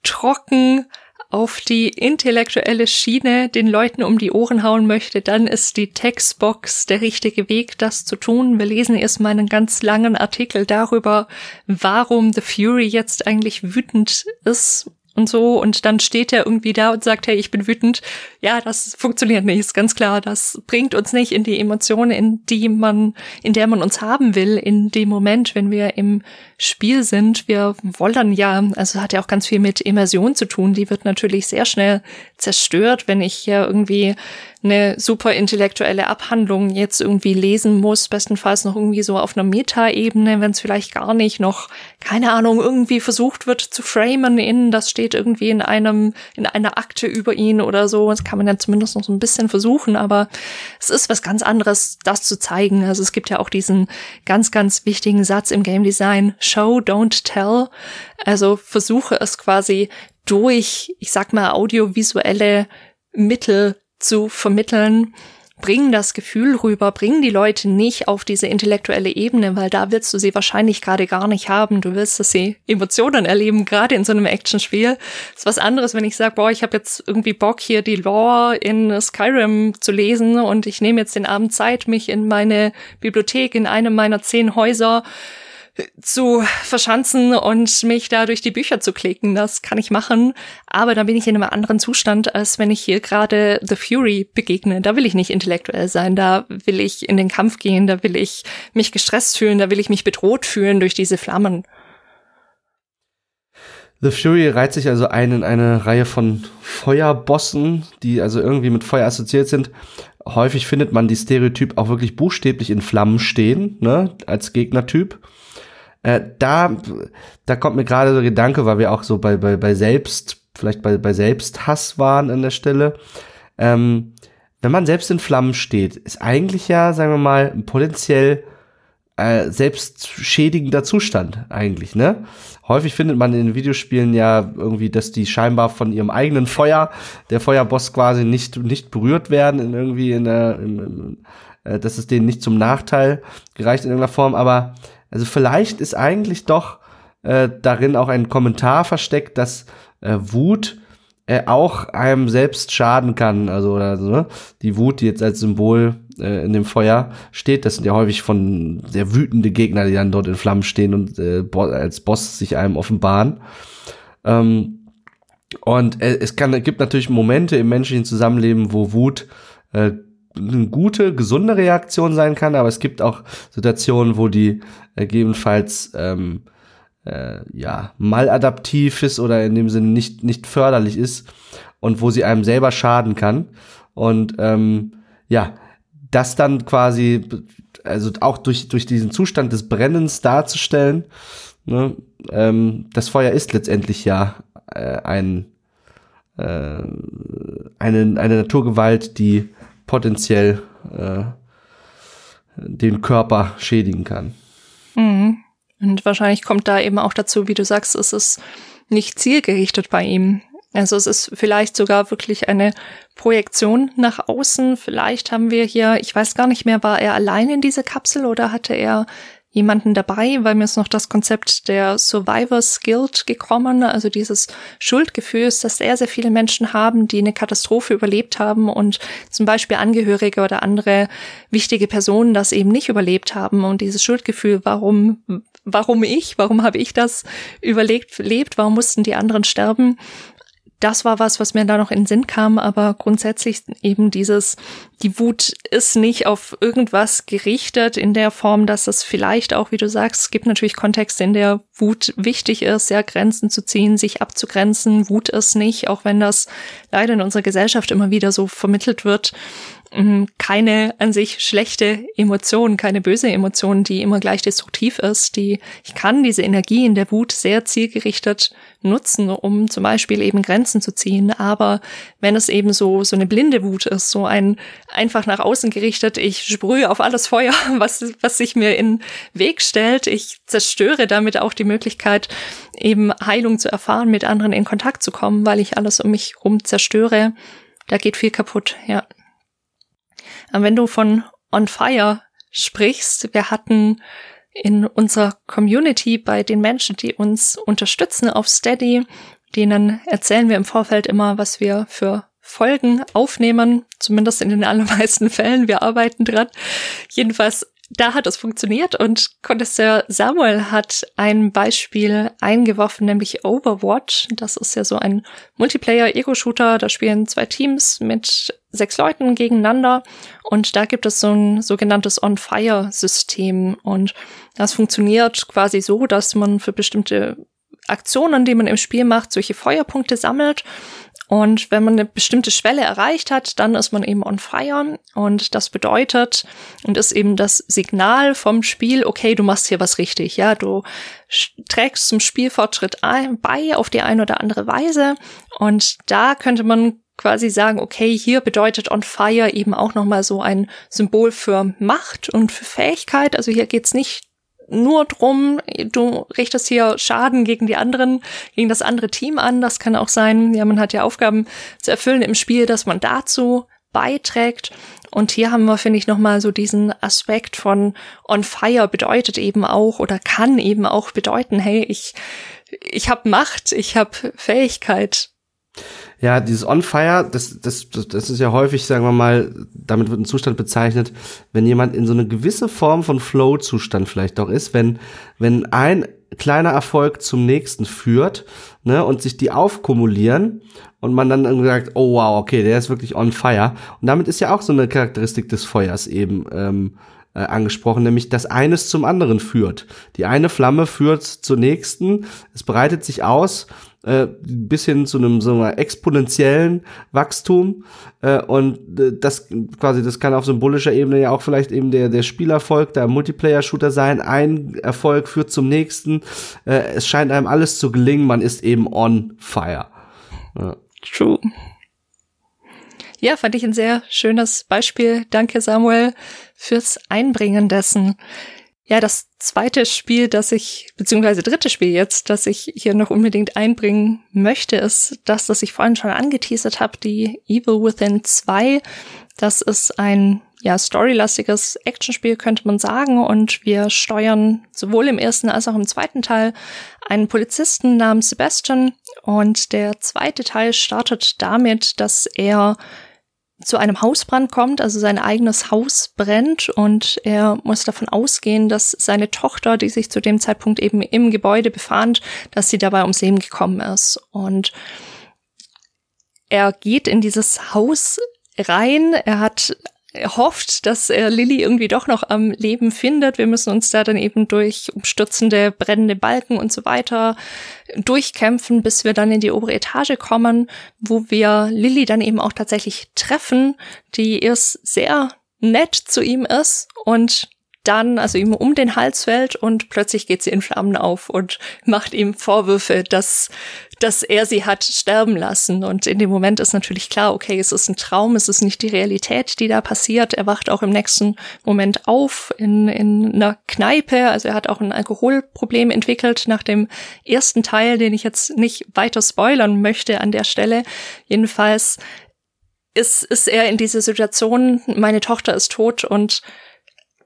trocken auf die intellektuelle Schiene den Leuten um die Ohren hauen möchte, dann ist die Textbox der richtige Weg, das zu tun. Wir lesen erstmal einen ganz langen Artikel darüber, warum The Fury jetzt eigentlich wütend ist und so und dann steht er irgendwie da und sagt, hey, ich bin wütend. Ja, das funktioniert nicht, ist ganz klar. Das bringt uns nicht in die Emotionen, in die man, in der man uns haben will, in dem Moment, wenn wir im Spiel sind. Wir wollen ja, also hat ja auch ganz viel mit Immersion zu tun. Die wird natürlich sehr schnell zerstört, wenn ich ja irgendwie eine super intellektuelle Abhandlung jetzt irgendwie lesen muss, bestenfalls noch irgendwie so auf einer Meta-Ebene, wenn es vielleicht gar nicht noch, keine Ahnung, irgendwie versucht wird zu framen in, das steht irgendwie in einem, in einer Akte über ihn oder so. Das kann man ja zumindest noch so ein bisschen versuchen, aber es ist was ganz anderes, das zu zeigen. Also es gibt ja auch diesen ganz, ganz wichtigen Satz im Game Design, Show, don't tell. Also versuche es quasi durch, ich sag mal, audiovisuelle Mittel zu vermitteln, bringen das Gefühl rüber, bringen die Leute nicht auf diese intellektuelle Ebene, weil da willst du sie wahrscheinlich gerade gar nicht haben. Du willst, dass sie Emotionen erleben, gerade in so einem Actionspiel. Ist was anderes, wenn ich sage, boah, ich habe jetzt irgendwie Bock, hier die Lore in Skyrim zu lesen und ich nehme jetzt den Abend Zeit, mich in meine Bibliothek in einem meiner zehn Häuser zu verschanzen und mich da durch die Bücher zu klicken. Das kann ich machen, aber da bin ich in einem anderen Zustand, als wenn ich hier gerade The Fury begegne. Da will ich nicht intellektuell sein, da will ich in den Kampf gehen, da will ich mich gestresst fühlen, da will ich mich bedroht fühlen durch diese Flammen. The Fury reiht sich also ein in eine Reihe von Feuerbossen, die also irgendwie mit Feuer assoziiert sind. Häufig findet man die Stereotyp auch wirklich buchstäblich in Flammen stehen, ne, als Gegnertyp. Äh, da, da kommt mir gerade der Gedanke, weil wir auch so bei, bei, bei Selbst, vielleicht bei, bei Selbsthass waren an der Stelle. Ähm, wenn man selbst in Flammen steht, ist eigentlich ja, sagen wir mal, ein potenziell äh, selbstschädigender Zustand eigentlich, ne? Häufig findet man in Videospielen ja irgendwie, dass die scheinbar von ihrem eigenen Feuer, der Feuerboss quasi nicht, nicht berührt werden in irgendwie in der, in, in, äh, dass es denen nicht zum Nachteil gereicht in irgendeiner Form, aber also vielleicht ist eigentlich doch äh, darin auch ein Kommentar versteckt, dass äh, Wut äh, auch einem selbst schaden kann. Also oder so, ne? die Wut, die jetzt als Symbol äh, in dem Feuer steht, das sind ja häufig von sehr wütende Gegner, die dann dort in Flammen stehen und äh, als Boss sich einem offenbaren. Ähm, und äh, es kann, gibt natürlich Momente im menschlichen Zusammenleben, wo Wut äh, eine gute, gesunde Reaktion sein kann, aber es gibt auch Situationen, wo die gegebenenfalls ähm, äh, ja maladaptiv ist oder in dem Sinne nicht nicht förderlich ist und wo sie einem selber schaden kann. Und ähm, ja das dann quasi also auch durch durch diesen Zustand des Brennens darzustellen ne, ähm, das Feuer ist letztendlich ja äh, ein äh, eine eine Naturgewalt die potenziell äh, den Körper schädigen kann. Mhm. Und wahrscheinlich kommt da eben auch dazu, wie du sagst, es ist nicht zielgerichtet bei ihm. Also es ist vielleicht sogar wirklich eine Projektion nach außen. Vielleicht haben wir hier, ich weiß gar nicht mehr, war er allein in diese Kapsel oder hatte er jemanden dabei, weil mir ist noch das Konzept der Survivor's Guild gekommen, also dieses Schuldgefühls, das sehr, sehr viele Menschen haben, die eine Katastrophe überlebt haben und zum Beispiel Angehörige oder andere wichtige Personen das eben nicht überlebt haben. Und dieses Schuldgefühl, warum, warum ich, warum habe ich das überlegt, lebt, warum mussten die anderen sterben, das war was, was mir da noch in den Sinn kam, aber grundsätzlich eben dieses, die Wut ist nicht auf irgendwas gerichtet in der Form, dass es vielleicht auch, wie du sagst, es gibt natürlich Kontexte, in der Wut wichtig ist, ja, Grenzen zu ziehen, sich abzugrenzen. Wut ist nicht, auch wenn das leider in unserer Gesellschaft immer wieder so vermittelt wird, keine an sich schlechte Emotion, keine böse Emotion, die immer gleich destruktiv ist. Die ich kann diese Energie in der Wut sehr zielgerichtet nutzen, um zum Beispiel eben Grenzen zu ziehen. Aber wenn es eben so so eine blinde Wut ist, so ein einfach nach außen gerichtet, ich sprühe auf alles Feuer, was was sich mir in Weg stellt, ich zerstöre damit auch die Möglichkeit, eben Heilung zu erfahren, mit anderen in Kontakt zu kommen, weil ich alles um mich rum zerstöre. Da geht viel kaputt, ja. Wenn du von On Fire sprichst, wir hatten in unserer Community bei den Menschen, die uns unterstützen auf Steady, denen erzählen wir im Vorfeld immer, was wir für Folgen aufnehmen, zumindest in den allermeisten Fällen. Wir arbeiten dran. Jedenfalls da hat es funktioniert und Connoisseur Samuel hat ein Beispiel eingeworfen, nämlich Overwatch. Das ist ja so ein Multiplayer-Ego-Shooter. Da spielen zwei Teams mit sechs Leuten gegeneinander und da gibt es so ein sogenanntes On-Fire-System und das funktioniert quasi so, dass man für bestimmte Aktionen, die man im Spiel macht, solche Feuerpunkte sammelt und wenn man eine bestimmte Schwelle erreicht hat, dann ist man eben on fire. Und das bedeutet und ist eben das Signal vom Spiel, okay, du machst hier was richtig. Ja, du trägst zum Spielfortschritt bei auf die eine oder andere Weise. Und da könnte man quasi sagen, okay, hier bedeutet on fire eben auch nochmal so ein Symbol für Macht und für Fähigkeit. Also hier geht's nicht nur drum, du richtest hier Schaden gegen die anderen, gegen das andere Team an. Das kann auch sein, ja, man hat ja Aufgaben zu erfüllen im Spiel, dass man dazu beiträgt. Und hier haben wir, finde ich, nochmal so diesen Aspekt von on fire bedeutet eben auch oder kann eben auch bedeuten, hey, ich, ich habe Macht, ich habe Fähigkeit. Ja, dieses On Fire, das, das, das ist ja häufig, sagen wir mal, damit wird ein Zustand bezeichnet, wenn jemand in so eine gewisse Form von Flow-Zustand vielleicht auch ist, wenn, wenn ein kleiner Erfolg zum nächsten führt, ne, und sich die aufkumulieren und man dann irgendwie sagt, oh wow, okay, der ist wirklich on fire. Und damit ist ja auch so eine Charakteristik des Feuers eben ähm, äh, angesprochen, nämlich dass eines zum anderen führt. Die eine Flamme führt zur nächsten, es breitet sich aus äh, bis hin zu einem so einer exponentiellen Wachstum äh, und äh, das quasi das kann auf symbolischer Ebene ja auch vielleicht eben der der Spielerfolg der Multiplayer Shooter sein ein Erfolg führt zum nächsten äh, es scheint einem alles zu gelingen man ist eben on fire ja. true ja, fand ich ein sehr schönes Beispiel. Danke, Samuel, fürs Einbringen dessen. Ja, das zweite Spiel, das ich, beziehungsweise dritte Spiel jetzt, das ich hier noch unbedingt einbringen möchte, ist das, das ich vorhin schon angeteasert habe, die Evil Within 2. Das ist ein ja, storylastiges Actionspiel, könnte man sagen. Und wir steuern sowohl im ersten als auch im zweiten Teil einen Polizisten namens Sebastian. Und der zweite Teil startet damit, dass er zu einem Hausbrand kommt, also sein eigenes Haus brennt und er muss davon ausgehen, dass seine Tochter, die sich zu dem Zeitpunkt eben im Gebäude befand, dass sie dabei ums Leben gekommen ist. Und er geht in dieses Haus rein, er hat hofft, dass er Lilly irgendwie doch noch am Leben findet. Wir müssen uns da dann eben durch umstürzende, brennende Balken und so weiter durchkämpfen, bis wir dann in die obere Etage kommen, wo wir Lilly dann eben auch tatsächlich treffen, die erst sehr nett zu ihm ist und dann also ihm um den Hals fällt und plötzlich geht sie in Flammen auf und macht ihm Vorwürfe, dass, dass er sie hat sterben lassen. Und in dem Moment ist natürlich klar, okay, es ist ein Traum, es ist nicht die Realität, die da passiert. Er wacht auch im nächsten Moment auf in, in einer Kneipe. Also er hat auch ein Alkoholproblem entwickelt nach dem ersten Teil, den ich jetzt nicht weiter spoilern möchte an der Stelle. Jedenfalls ist, ist er in dieser Situation, meine Tochter ist tot und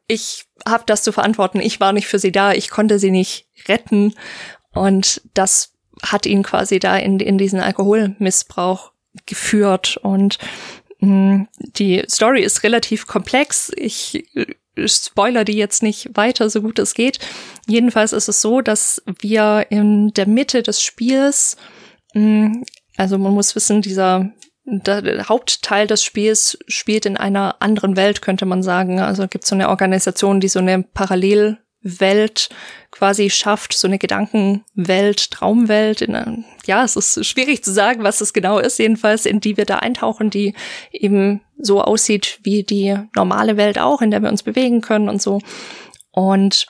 ich habe das zu verantworten. Ich war nicht für sie da, ich konnte sie nicht retten. Und das hat ihn quasi da in, in diesen Alkoholmissbrauch geführt. Und mh, mm, die Story ist relativ komplex. Ich spoiler die jetzt nicht weiter, so gut es geht. Jedenfalls ist es so, dass wir in der Mitte des Spiels, mh, mm, also man muss wissen, dieser der Hauptteil des Spiels spielt in einer anderen Welt, könnte man sagen. Also gibt es so eine Organisation, die so eine Parallelwelt quasi schafft, so eine Gedankenwelt, Traumwelt. In, ja, es ist schwierig zu sagen, was es genau ist, jedenfalls, in die wir da eintauchen, die eben so aussieht wie die normale Welt auch, in der wir uns bewegen können und so. Und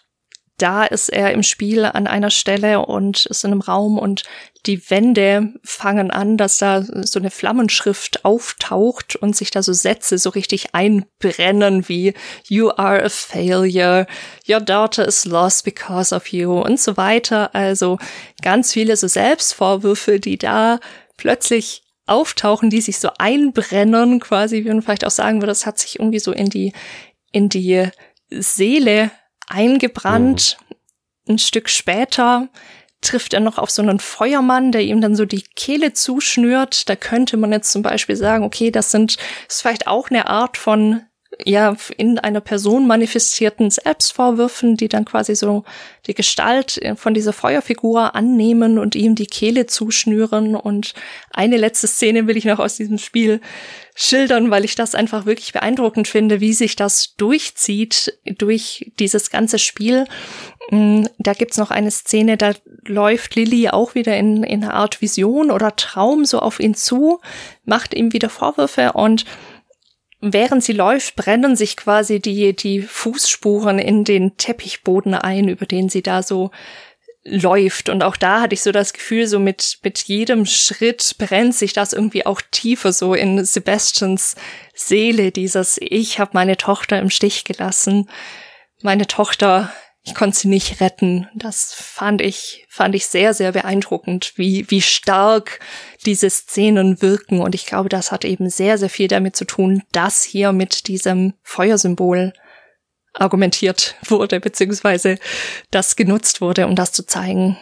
da ist er im Spiel an einer Stelle und ist in einem Raum und die Wände fangen an, dass da so eine Flammenschrift auftaucht und sich da so Sätze so richtig einbrennen wie You are a failure, your daughter is lost because of you und so weiter. Also ganz viele so Selbstvorwürfe, die da plötzlich auftauchen, die sich so einbrennen, quasi, wie man vielleicht auch sagen würde, das hat sich irgendwie so in die, in die Seele eingebrannt. Mhm. Ein Stück später trifft er noch auf so einen Feuermann, der ihm dann so die Kehle zuschnürt. Da könnte man jetzt zum Beispiel sagen, okay, das sind, ist vielleicht auch eine Art von ja in einer Person manifestierten Selbstvorwürfen, die dann quasi so die Gestalt von dieser Feuerfigur annehmen und ihm die Kehle zuschnüren. Und eine letzte Szene will ich noch aus diesem Spiel schildern, weil ich das einfach wirklich beeindruckend finde, wie sich das durchzieht durch dieses ganze Spiel. Mm, da gibt's noch eine Szene, da läuft Lilly auch wieder in, in einer Art Vision oder Traum so auf ihn zu, macht ihm wieder Vorwürfe und während sie läuft, brennen sich quasi die, die Fußspuren in den Teppichboden ein, über den sie da so läuft. Und auch da hatte ich so das Gefühl, so mit, mit jedem Schritt brennt sich das irgendwie auch tiefer so in Sebastians Seele, dieses Ich habe meine Tochter im Stich gelassen. Meine Tochter ich konnte sie nicht retten. Das fand ich, fand ich sehr, sehr beeindruckend, wie, wie stark diese Szenen wirken. Und ich glaube, das hat eben sehr, sehr viel damit zu tun, dass hier mit diesem Feuersymbol argumentiert wurde, beziehungsweise das genutzt wurde, um das zu zeigen.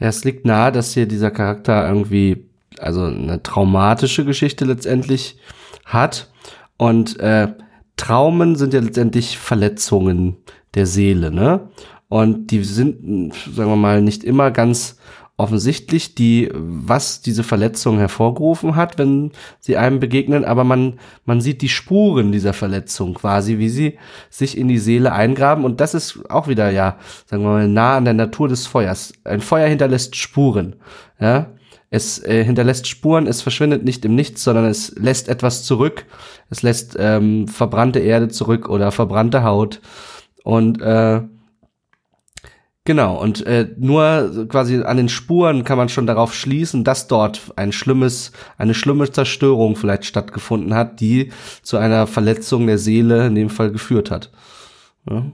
Ja, es liegt nahe, dass hier dieser Charakter irgendwie, also eine traumatische Geschichte letztendlich hat. Und äh, Traumen sind ja letztendlich Verletzungen, der Seele, ne? Und die sind, sagen wir mal, nicht immer ganz offensichtlich, die, was diese Verletzung hervorgerufen hat, wenn sie einem begegnen, aber man, man sieht die Spuren dieser Verletzung quasi, wie sie sich in die Seele eingraben. Und das ist auch wieder, ja, sagen wir mal, nah an der Natur des Feuers. Ein Feuer hinterlässt Spuren, ja. Es äh, hinterlässt Spuren, es verschwindet nicht im Nichts, sondern es lässt etwas zurück. Es lässt ähm, verbrannte Erde zurück oder verbrannte Haut und äh, genau, und äh, nur quasi an den Spuren kann man schon darauf schließen, dass dort ein schlimmes, eine schlimme Zerstörung vielleicht stattgefunden hat, die zu einer Verletzung der Seele in dem Fall geführt hat. Ja?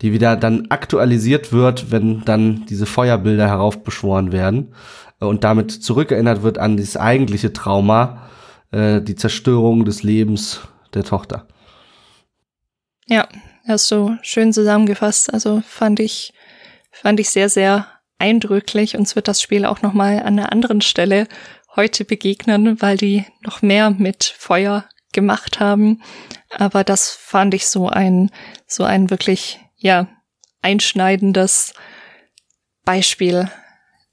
Die wieder dann aktualisiert wird, wenn dann diese Feuerbilder heraufbeschworen werden und damit zurückerinnert wird an das eigentliche Trauma, äh, die Zerstörung des Lebens der Tochter. Ja, hast du schön zusammengefasst. Also fand ich, fand ich sehr, sehr eindrücklich. Uns wird das Spiel auch nochmal an einer anderen Stelle heute begegnen, weil die noch mehr mit Feuer gemacht haben. Aber das fand ich so ein, so ein wirklich, ja, einschneidendes Beispiel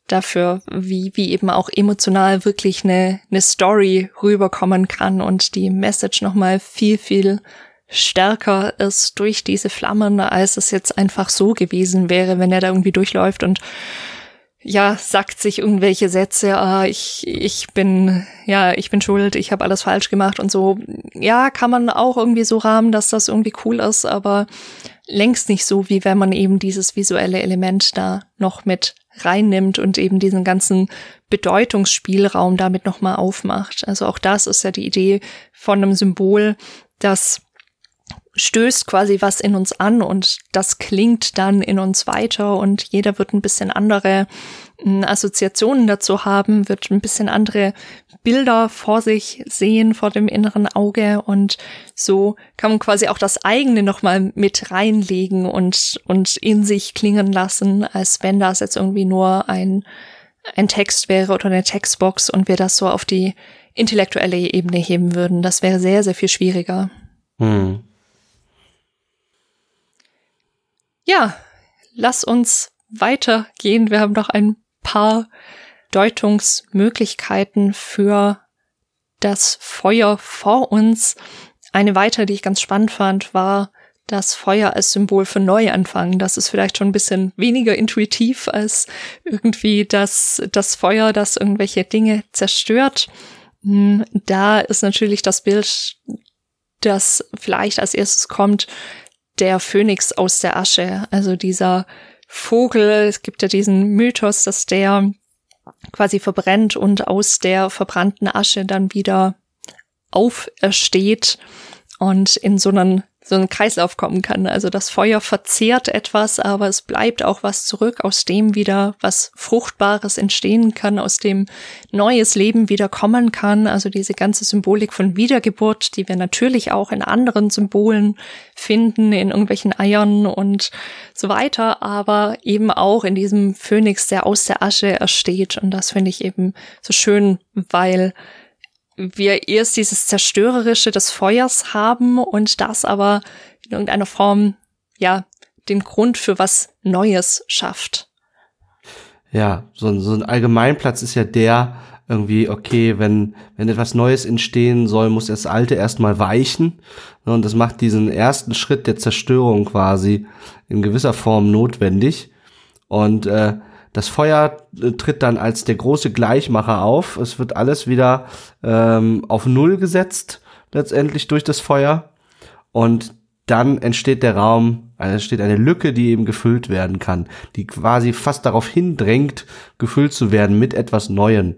dafür, wie, wie eben auch emotional wirklich eine, eine Story rüberkommen kann und die Message nochmal viel, viel stärker ist durch diese Flammen, als es jetzt einfach so gewesen wäre, wenn er da irgendwie durchläuft und ja, sagt sich irgendwelche Sätze, ah, ich, ich bin, ja, ich bin schuld, ich habe alles falsch gemacht und so. Ja, kann man auch irgendwie so rahmen, dass das irgendwie cool ist, aber längst nicht so, wie wenn man eben dieses visuelle Element da noch mit reinnimmt und eben diesen ganzen Bedeutungsspielraum damit nochmal aufmacht. Also auch das ist ja die Idee von einem Symbol, das stößt quasi was in uns an und das klingt dann in uns weiter und jeder wird ein bisschen andere hm, Assoziationen dazu haben, wird ein bisschen andere Bilder vor sich sehen, vor dem inneren Auge und so kann man quasi auch das eigene nochmal mit reinlegen und, und in sich klingen lassen, als wenn das jetzt irgendwie nur ein, ein Text wäre oder eine Textbox und wir das so auf die intellektuelle Ebene heben würden. Das wäre sehr, sehr viel schwieriger. Hm. Ja, lass uns weitergehen. Wir haben noch ein paar Deutungsmöglichkeiten für das Feuer vor uns. Eine weitere, die ich ganz spannend fand, war das Feuer als Symbol für Neuanfang. Das ist vielleicht schon ein bisschen weniger intuitiv als irgendwie das, das Feuer, das irgendwelche Dinge zerstört. Hm, da ist natürlich das Bild, das vielleicht als erstes kommt, der Phönix aus der Asche, also dieser Vogel, es gibt ja diesen Mythos, dass der quasi verbrennt und aus der verbrannten Asche dann wieder aufersteht. Und in so einen so ein Kreislauf kommen kann. Also das Feuer verzehrt etwas, aber es bleibt auch was zurück, aus dem wieder was Fruchtbares entstehen kann, aus dem neues Leben wieder kommen kann. Also diese ganze Symbolik von Wiedergeburt, die wir natürlich auch in anderen Symbolen finden, in irgendwelchen Eiern und so weiter, aber eben auch in diesem Phönix, der aus der Asche ersteht. Und das finde ich eben so schön, weil wir erst dieses Zerstörerische des Feuers haben und das aber in irgendeiner Form, ja, den Grund für was Neues schafft. Ja, so, so ein Allgemeinplatz ist ja der, irgendwie, okay, wenn, wenn etwas Neues entstehen soll, muss das Alte erstmal weichen. Und das macht diesen ersten Schritt der Zerstörung quasi in gewisser Form notwendig. Und äh, das Feuer äh, tritt dann als der große Gleichmacher auf. Es wird alles wieder ähm, auf Null gesetzt, letztendlich durch das Feuer. Und dann entsteht der Raum, also entsteht eine Lücke, die eben gefüllt werden kann, die quasi fast darauf hindrängt, gefüllt zu werden mit etwas Neuem.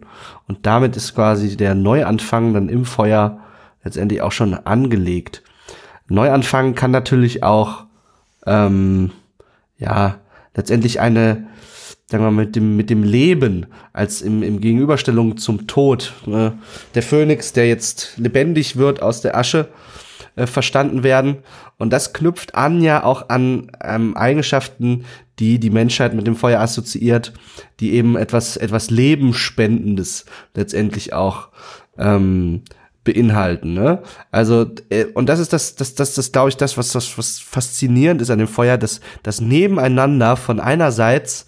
Und damit ist quasi der Neuanfang dann im Feuer letztendlich auch schon angelegt. Neuanfang kann natürlich auch, ähm, ja, letztendlich eine, sagen wir mal, mit dem, mit dem Leben als im, im Gegenüberstellung zum Tod. Äh, der Phönix, der jetzt lebendig wird aus der Asche, äh, verstanden werden. Und das knüpft an ja auch an ähm, Eigenschaften, die die Menschheit mit dem Feuer assoziiert, die eben etwas, etwas Lebensspendendes letztendlich auch ähm, beinhalten. Ne? Also äh, und das ist das, das, das, das glaube ich, das was, was was faszinierend ist an dem Feuer, dass das Nebeneinander von einerseits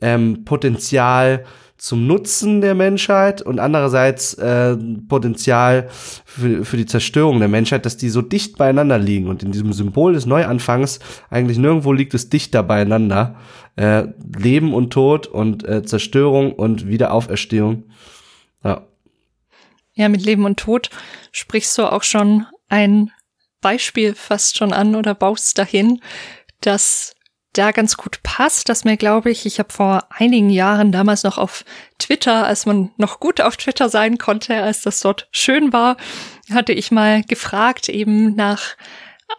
ähm, Potenzial zum Nutzen der Menschheit und andererseits äh, Potenzial für, für die Zerstörung der Menschheit, dass die so dicht beieinander liegen und in diesem Symbol des Neuanfangs eigentlich nirgendwo liegt es dichter beieinander. Äh, Leben und Tod und äh, Zerstörung und Wiederauferstehung. Ja. Ja, mit Leben und Tod sprichst du auch schon ein Beispiel fast schon an oder baust dahin, dass da ganz gut passt, dass mir, glaube ich, ich habe vor einigen Jahren damals noch auf Twitter, als man noch gut auf Twitter sein konnte, als das dort schön war, hatte ich mal gefragt eben nach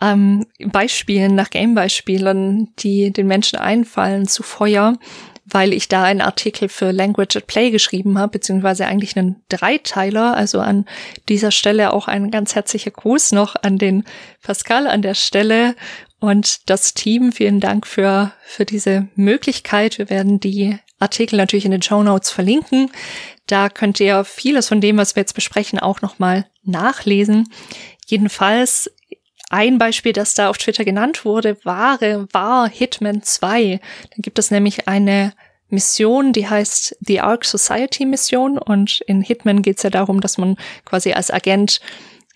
ähm, Beispielen, nach Game-Beispielen, die den Menschen einfallen zu Feuer, weil ich da einen Artikel für Language at Play geschrieben habe, beziehungsweise eigentlich einen Dreiteiler. Also an dieser Stelle auch ein ganz herzlicher Gruß noch an den Pascal an der Stelle und das Team, vielen Dank für, für diese Möglichkeit. Wir werden die Artikel natürlich in den Show Notes verlinken. Da könnt ihr vieles von dem, was wir jetzt besprechen, auch nochmal nachlesen. Jedenfalls ein Beispiel, das da auf Twitter genannt wurde, war, war Hitman 2. Da gibt es nämlich eine Mission, die heißt The Arc Society Mission und in Hitman geht es ja darum, dass man quasi als Agent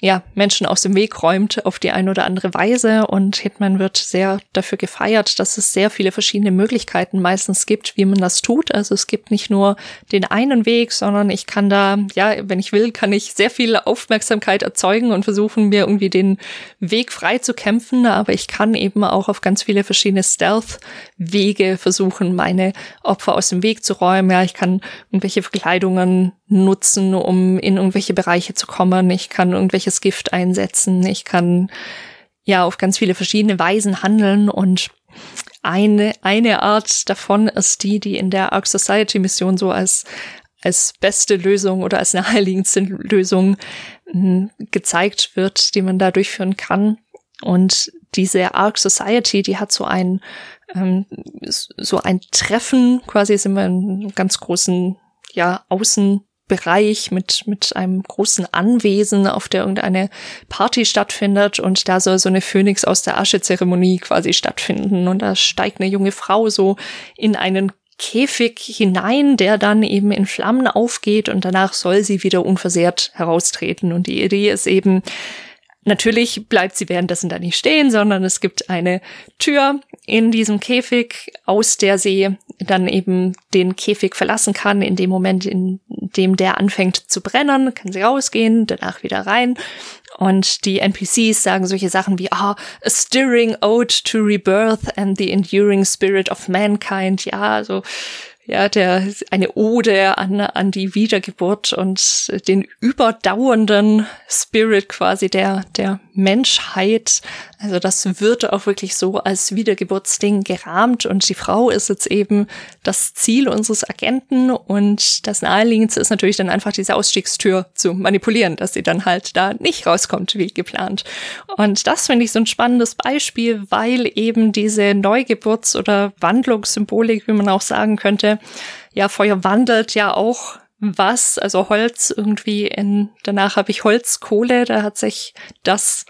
ja, Menschen aus dem Weg räumt auf die eine oder andere Weise. Und Hitman wird sehr dafür gefeiert, dass es sehr viele verschiedene Möglichkeiten meistens gibt, wie man das tut. Also es gibt nicht nur den einen Weg, sondern ich kann da, ja, wenn ich will, kann ich sehr viel Aufmerksamkeit erzeugen und versuchen, mir irgendwie den Weg frei zu kämpfen. Aber ich kann eben auch auf ganz viele verschiedene Stealth-Wege versuchen, meine Opfer aus dem Weg zu räumen. Ja, ich kann irgendwelche Verkleidungen nutzen, um in irgendwelche Bereiche zu kommen. Ich kann irgendwelches Gift einsetzen. Ich kann ja auf ganz viele verschiedene Weisen handeln und eine, eine Art davon ist die, die in der Arc Society Mission so als, als beste Lösung oder als naheliegendste Lösung hm, gezeigt wird, die man da durchführen kann. Und diese Arc Society, die hat so ein, ähm, so ein Treffen, quasi sind wir in einem ganz großen, ja, Außen, Bereich mit, mit einem großen Anwesen, auf der irgendeine Party stattfindet und da soll so eine Phönix aus der Asche-Zeremonie quasi stattfinden. Und da steigt eine junge Frau so in einen Käfig hinein, der dann eben in Flammen aufgeht und danach soll sie wieder unversehrt heraustreten. Und die Idee ist eben, Natürlich bleibt sie währenddessen da nicht stehen, sondern es gibt eine Tür in diesem Käfig, aus der sie dann eben den Käfig verlassen kann. In dem Moment, in dem der anfängt zu brennen, kann sie rausgehen, danach wieder rein. Und die NPCs sagen solche Sachen wie, ah, a stirring ode to rebirth and the enduring spirit of mankind. Ja, also ja, der, eine Ode an, an die Wiedergeburt und den überdauernden Spirit quasi der, der Menschheit. Also das wird auch wirklich so als Wiedergeburtsding gerahmt und die Frau ist jetzt eben das Ziel unseres Agenten und das naheliegendste ist natürlich dann einfach diese Ausstiegstür zu manipulieren, dass sie dann halt da nicht rauskommt wie geplant. Und das finde ich so ein spannendes Beispiel, weil eben diese Neugeburts- oder Wandlungssymbolik, wie man auch sagen könnte, ja, Feuer wandelt ja auch was, also Holz irgendwie in, danach habe ich Holzkohle, da hat sich das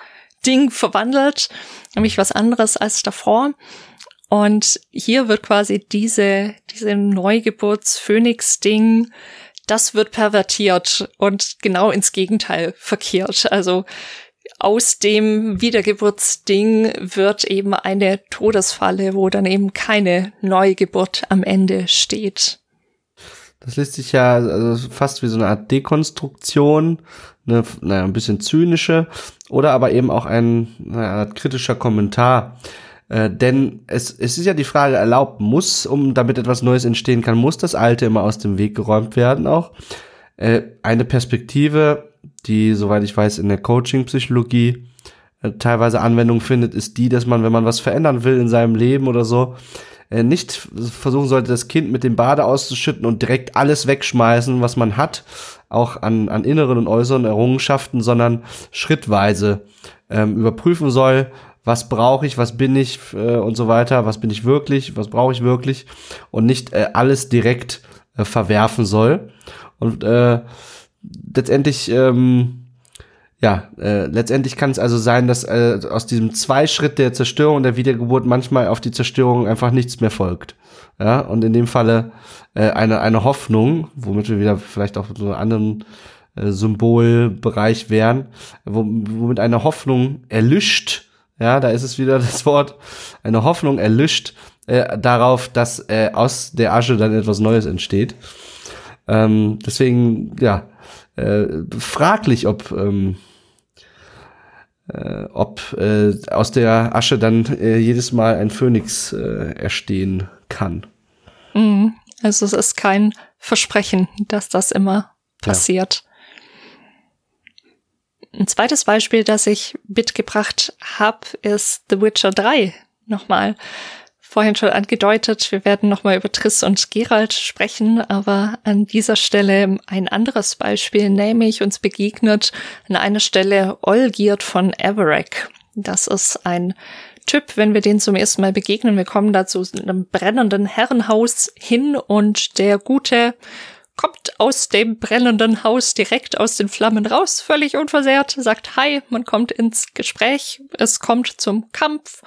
Ding verwandelt, nämlich was anderes als davor. Und hier wird quasi diese, diese Neugeburts-Phönix-Ding, das wird pervertiert und genau ins Gegenteil verkehrt. Also aus dem Wiedergeburtsding wird eben eine Todesfalle, wo dann eben keine Neugeburt am Ende steht. Das lässt sich ja also fast wie so eine Art Dekonstruktion, eine, naja, ein bisschen zynische oder aber eben auch ein naja, kritischer Kommentar. Äh, denn es, es ist ja die Frage erlaubt, muss, um damit etwas Neues entstehen kann, muss das Alte immer aus dem Weg geräumt werden auch. Äh, eine Perspektive, die, soweit ich weiß, in der Coaching-Psychologie äh, teilweise Anwendung findet, ist die, dass man, wenn man was verändern will in seinem Leben oder so, äh, nicht versuchen sollte, das Kind mit dem Bade auszuschütten und direkt alles wegschmeißen, was man hat, auch an, an inneren und äußeren Errungenschaften, sondern schrittweise ähm, überprüfen soll, was brauche ich, was bin ich äh, und so weiter, was bin ich wirklich, was brauche ich wirklich und nicht äh, alles direkt äh, verwerfen soll. Und äh, letztendlich ähm, ja, äh, letztendlich kann es also sein, dass äh, aus diesem Zweischritt der Zerstörung und der Wiedergeburt manchmal auf die Zerstörung einfach nichts mehr folgt. Ja, und in dem Falle äh, eine, eine Hoffnung, womit wir wieder vielleicht auch so einen anderen äh, Symbolbereich wären, wo, womit eine Hoffnung erlischt, ja, da ist es wieder das Wort, eine Hoffnung erlischt äh, darauf, dass äh, aus der Asche dann etwas Neues entsteht. Ähm, deswegen, ja, äh, fraglich, ob ähm, äh, ob äh, aus der Asche dann äh, jedes Mal ein Phönix äh, erstehen kann. Mhm. Also es ist kein Versprechen, dass das immer passiert. Ja. Ein zweites Beispiel, das ich mitgebracht habe, ist The Witcher 3. Nochmal vorhin schon angedeutet, wir werden nochmal über Triss und Gerald sprechen, aber an dieser Stelle ein anderes Beispiel, nämlich uns begegnet an einer Stelle Olgierd von Everek. Das ist ein Typ, wenn wir den zum ersten Mal begegnen. Wir kommen da zu einem brennenden Herrenhaus hin und der Gute kommt aus dem brennenden Haus direkt aus den Flammen raus, völlig unversehrt, sagt Hi, man kommt ins Gespräch, es kommt zum Kampf.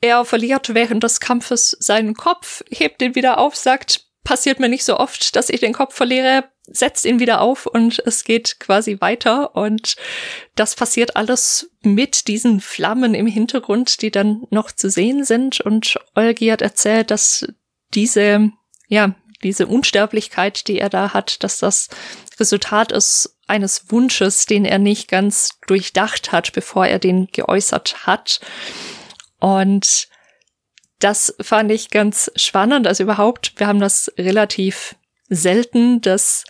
Er verliert während des Kampfes seinen Kopf, hebt ihn wieder auf, sagt, passiert mir nicht so oft, dass ich den Kopf verliere, setzt ihn wieder auf und es geht quasi weiter. Und das passiert alles mit diesen Flammen im Hintergrund, die dann noch zu sehen sind. Und Olgi hat erzählt, dass diese, ja, diese Unsterblichkeit, die er da hat, dass das Resultat ist eines Wunsches, den er nicht ganz durchdacht hat, bevor er den geäußert hat. Und das fand ich ganz spannend. Also überhaupt, wir haben das relativ selten, dass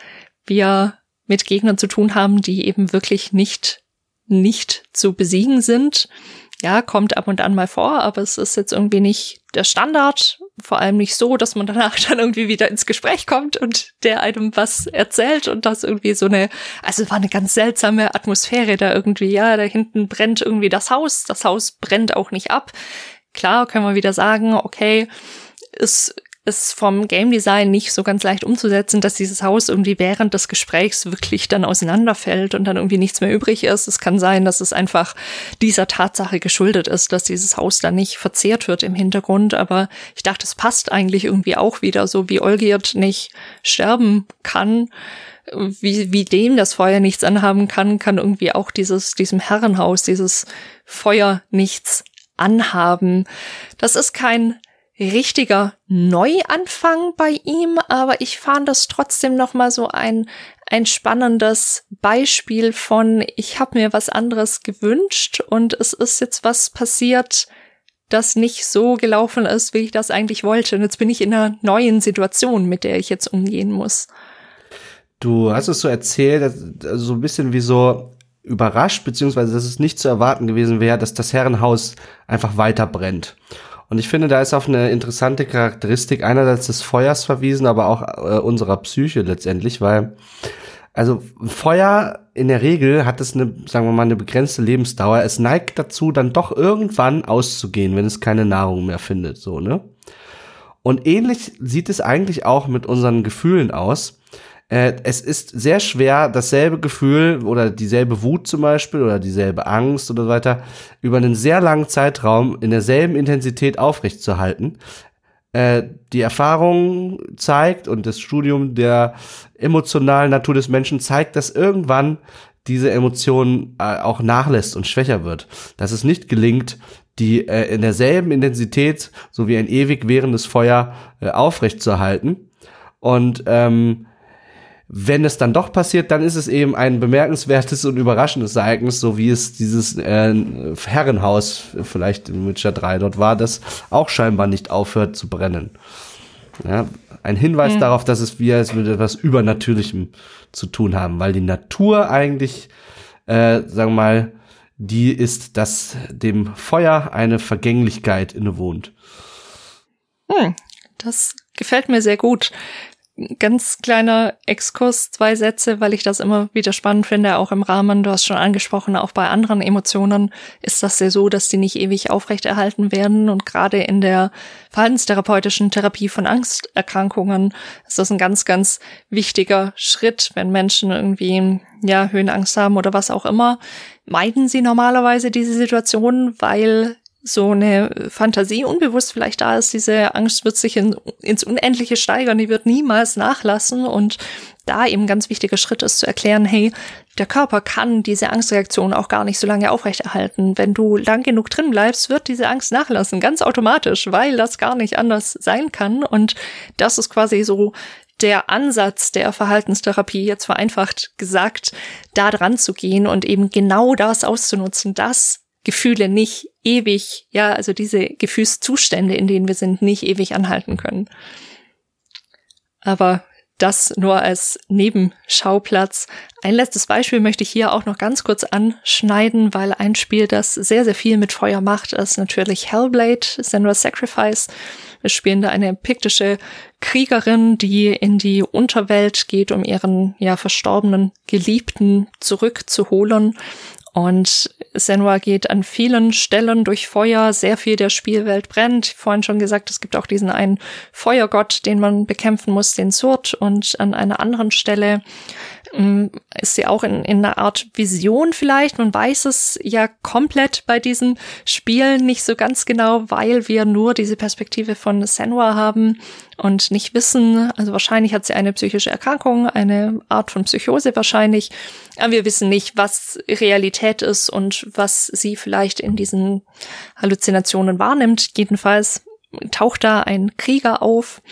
wir mit Gegnern zu tun haben, die eben wirklich nicht, nicht zu besiegen sind. Ja, kommt ab und an mal vor, aber es ist jetzt irgendwie nicht der Standard. Vor allem nicht so, dass man danach dann irgendwie wieder ins Gespräch kommt und der einem was erzählt und das irgendwie so eine, also war eine ganz seltsame Atmosphäre da irgendwie. Ja, da hinten brennt irgendwie das Haus. Das Haus brennt auch nicht ab. Klar können wir wieder sagen, okay, es ist vom Game Design nicht so ganz leicht umzusetzen, dass dieses Haus irgendwie während des Gesprächs wirklich dann auseinanderfällt und dann irgendwie nichts mehr übrig ist. Es kann sein, dass es einfach dieser Tatsache geschuldet ist, dass dieses Haus dann nicht verzehrt wird im Hintergrund. Aber ich dachte, es passt eigentlich irgendwie auch wieder, so wie Olgierd nicht sterben kann wie, wie dem das Feuer nichts anhaben kann, kann irgendwie auch dieses, diesem Herrenhaus, dieses Feuer nichts anhaben. Das ist kein richtiger Neuanfang bei ihm, aber ich fand das trotzdem noch mal so ein ein spannendes Beispiel von ich habe mir was anderes gewünscht und es ist jetzt was passiert, das nicht so gelaufen ist, wie ich das eigentlich wollte und jetzt bin ich in einer neuen Situation, mit der ich jetzt umgehen muss. Du hast es so erzählt, so ein bisschen wie so überrascht, beziehungsweise dass es nicht zu erwarten gewesen wäre, dass das Herrenhaus einfach weiter brennt. Und ich finde, da ist auf eine interessante Charakteristik einerseits des Feuers verwiesen, aber auch äh, unserer Psyche letztendlich, weil also Feuer in der Regel hat es eine, sagen wir mal, eine begrenzte Lebensdauer. Es neigt dazu, dann doch irgendwann auszugehen, wenn es keine Nahrung mehr findet, so, ne? Und ähnlich sieht es eigentlich auch mit unseren Gefühlen aus. Äh, es ist sehr schwer, dasselbe Gefühl oder dieselbe Wut zum Beispiel oder dieselbe Angst oder so weiter über einen sehr langen Zeitraum in derselben Intensität aufrechtzuerhalten. Äh, die Erfahrung zeigt und das Studium der emotionalen Natur des Menschen zeigt, dass irgendwann diese Emotion äh, auch nachlässt und schwächer wird. Dass es nicht gelingt, die äh, in derselben Intensität, so wie ein ewig währendes Feuer, äh, aufrechtzuerhalten. Und ähm, wenn es dann doch passiert, dann ist es eben ein bemerkenswertes und überraschendes Ereignis, so wie es dieses äh, Herrenhaus vielleicht in Witcher 3 dort war, das auch scheinbar nicht aufhört zu brennen. Ja, ein Hinweis mhm. darauf, dass es wie es mit etwas Übernatürlichem zu tun haben, weil die Natur eigentlich, äh, sagen wir mal, die ist, dass dem Feuer eine Vergänglichkeit innewohnt. Hm, das gefällt mir sehr gut ganz kleiner Exkurs, zwei Sätze, weil ich das immer wieder spannend finde, auch im Rahmen, du hast schon angesprochen, auch bei anderen Emotionen ist das ja so, dass die nicht ewig aufrechterhalten werden. Und gerade in der verhaltenstherapeutischen Therapie von Angsterkrankungen ist das ein ganz, ganz wichtiger Schritt, wenn Menschen irgendwie, ja, Höhenangst haben oder was auch immer, meiden sie normalerweise diese Situation, weil so eine Fantasie unbewusst vielleicht da ist, diese Angst wird sich in, ins Unendliche steigern, die wird niemals nachlassen und da eben ganz wichtiger Schritt ist zu erklären, hey, der Körper kann diese Angstreaktion auch gar nicht so lange aufrechterhalten. Wenn du lang genug drin bleibst, wird diese Angst nachlassen, ganz automatisch, weil das gar nicht anders sein kann und das ist quasi so der Ansatz der Verhaltenstherapie, jetzt vereinfacht gesagt, da dran zu gehen und eben genau das auszunutzen, dass Gefühle nicht ewig, ja, also diese Gefühlszustände, in denen wir sind, nicht ewig anhalten können. Aber das nur als Nebenschauplatz. Ein letztes Beispiel möchte ich hier auch noch ganz kurz anschneiden, weil ein Spiel, das sehr, sehr viel mit Feuer macht, ist natürlich Hellblade, Senua's Sacrifice. Wir spielen da eine piktische Kriegerin, die in die Unterwelt geht, um ihren ja verstorbenen Geliebten zurückzuholen. Und Senua geht an vielen Stellen durch Feuer, sehr viel der Spielwelt brennt. Vorhin schon gesagt, es gibt auch diesen einen Feuergott, den man bekämpfen muss, den Surt. Und an einer anderen Stelle ist sie auch in, in einer Art Vision vielleicht. Man weiß es ja komplett bei diesen Spielen nicht so ganz genau, weil wir nur diese Perspektive von Senua haben und nicht wissen. Also wahrscheinlich hat sie eine psychische Erkrankung, eine Art von Psychose wahrscheinlich. Aber wir wissen nicht, was Realität ist und was sie vielleicht in diesen Halluzinationen wahrnimmt. Jedenfalls taucht da ein Krieger auf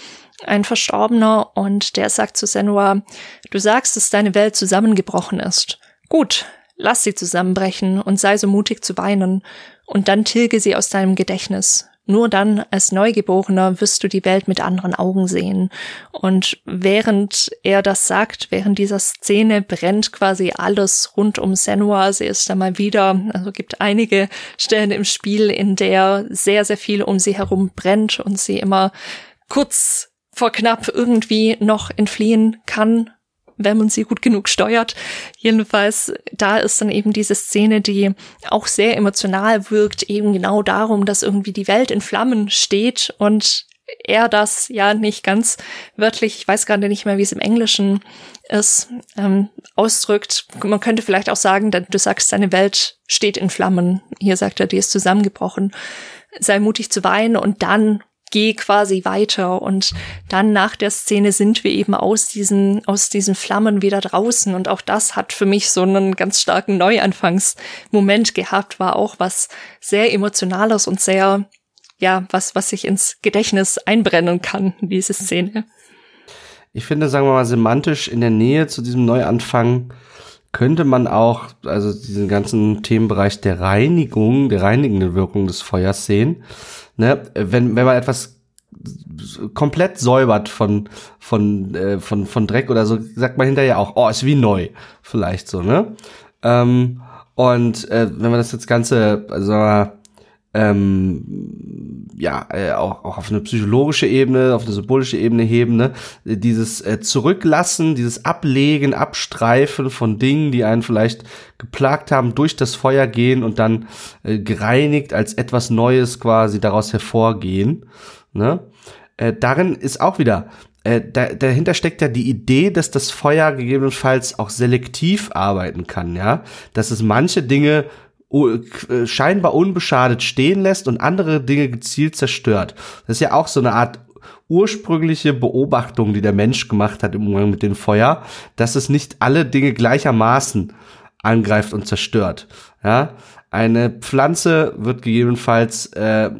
ein Verstorbener, und der sagt zu Senua, du sagst, dass deine Welt zusammengebrochen ist. Gut, lass sie zusammenbrechen und sei so mutig zu weinen, und dann tilge sie aus deinem Gedächtnis. Nur dann als Neugeborener wirst du die Welt mit anderen Augen sehen. Und während er das sagt, während dieser Szene brennt quasi alles rund um Senua. Sie ist da mal wieder, also gibt einige Stellen im Spiel, in der sehr, sehr viel um sie herum brennt und sie immer kurz vor knapp irgendwie noch entfliehen kann, wenn man sie gut genug steuert. Jedenfalls, da ist dann eben diese Szene, die auch sehr emotional wirkt, eben genau darum, dass irgendwie die Welt in Flammen steht und er das ja nicht ganz wörtlich, ich weiß gerade nicht mehr, wie es im Englischen ist, ähm, ausdrückt. Man könnte vielleicht auch sagen, du sagst, deine Welt steht in Flammen. Hier sagt er, die ist zusammengebrochen. Sei mutig zu weinen und dann geh quasi weiter. Und dann nach der Szene sind wir eben aus diesen aus diesen Flammen wieder draußen. Und auch das hat für mich so einen ganz starken Neuanfangsmoment gehabt, war auch was sehr emotionales und sehr ja, was was sich ins Gedächtnis einbrennen kann, diese Szene. Ich finde, sagen wir mal semantisch in der Nähe zu diesem Neuanfang könnte man auch also diesen ganzen Themenbereich der Reinigung, der reinigenden Wirkung des Feuers sehen ne, wenn, wenn man etwas komplett säubert von, von, äh, von, von Dreck oder so, sagt man hinterher auch, oh, ist wie neu. Vielleicht so, ne? Ähm, und äh, wenn man das jetzt Ganze, also ähm, ja, äh, auch, auch auf eine psychologische Ebene, auf eine symbolische Ebene heben, ne? dieses äh, Zurücklassen, dieses Ablegen, Abstreifen von Dingen, die einen vielleicht geplagt haben, durch das Feuer gehen und dann äh, gereinigt als etwas Neues quasi daraus hervorgehen. Ne? Äh, darin ist auch wieder äh, da, dahinter steckt ja die Idee, dass das Feuer gegebenenfalls auch selektiv arbeiten kann, ja, dass es manche Dinge scheinbar unbeschadet stehen lässt und andere Dinge gezielt zerstört. Das ist ja auch so eine Art ursprüngliche Beobachtung, die der Mensch gemacht hat im Umgang mit dem Feuer, dass es nicht alle Dinge gleichermaßen angreift und zerstört. Ja, eine Pflanze wird gegebenenfalls äh,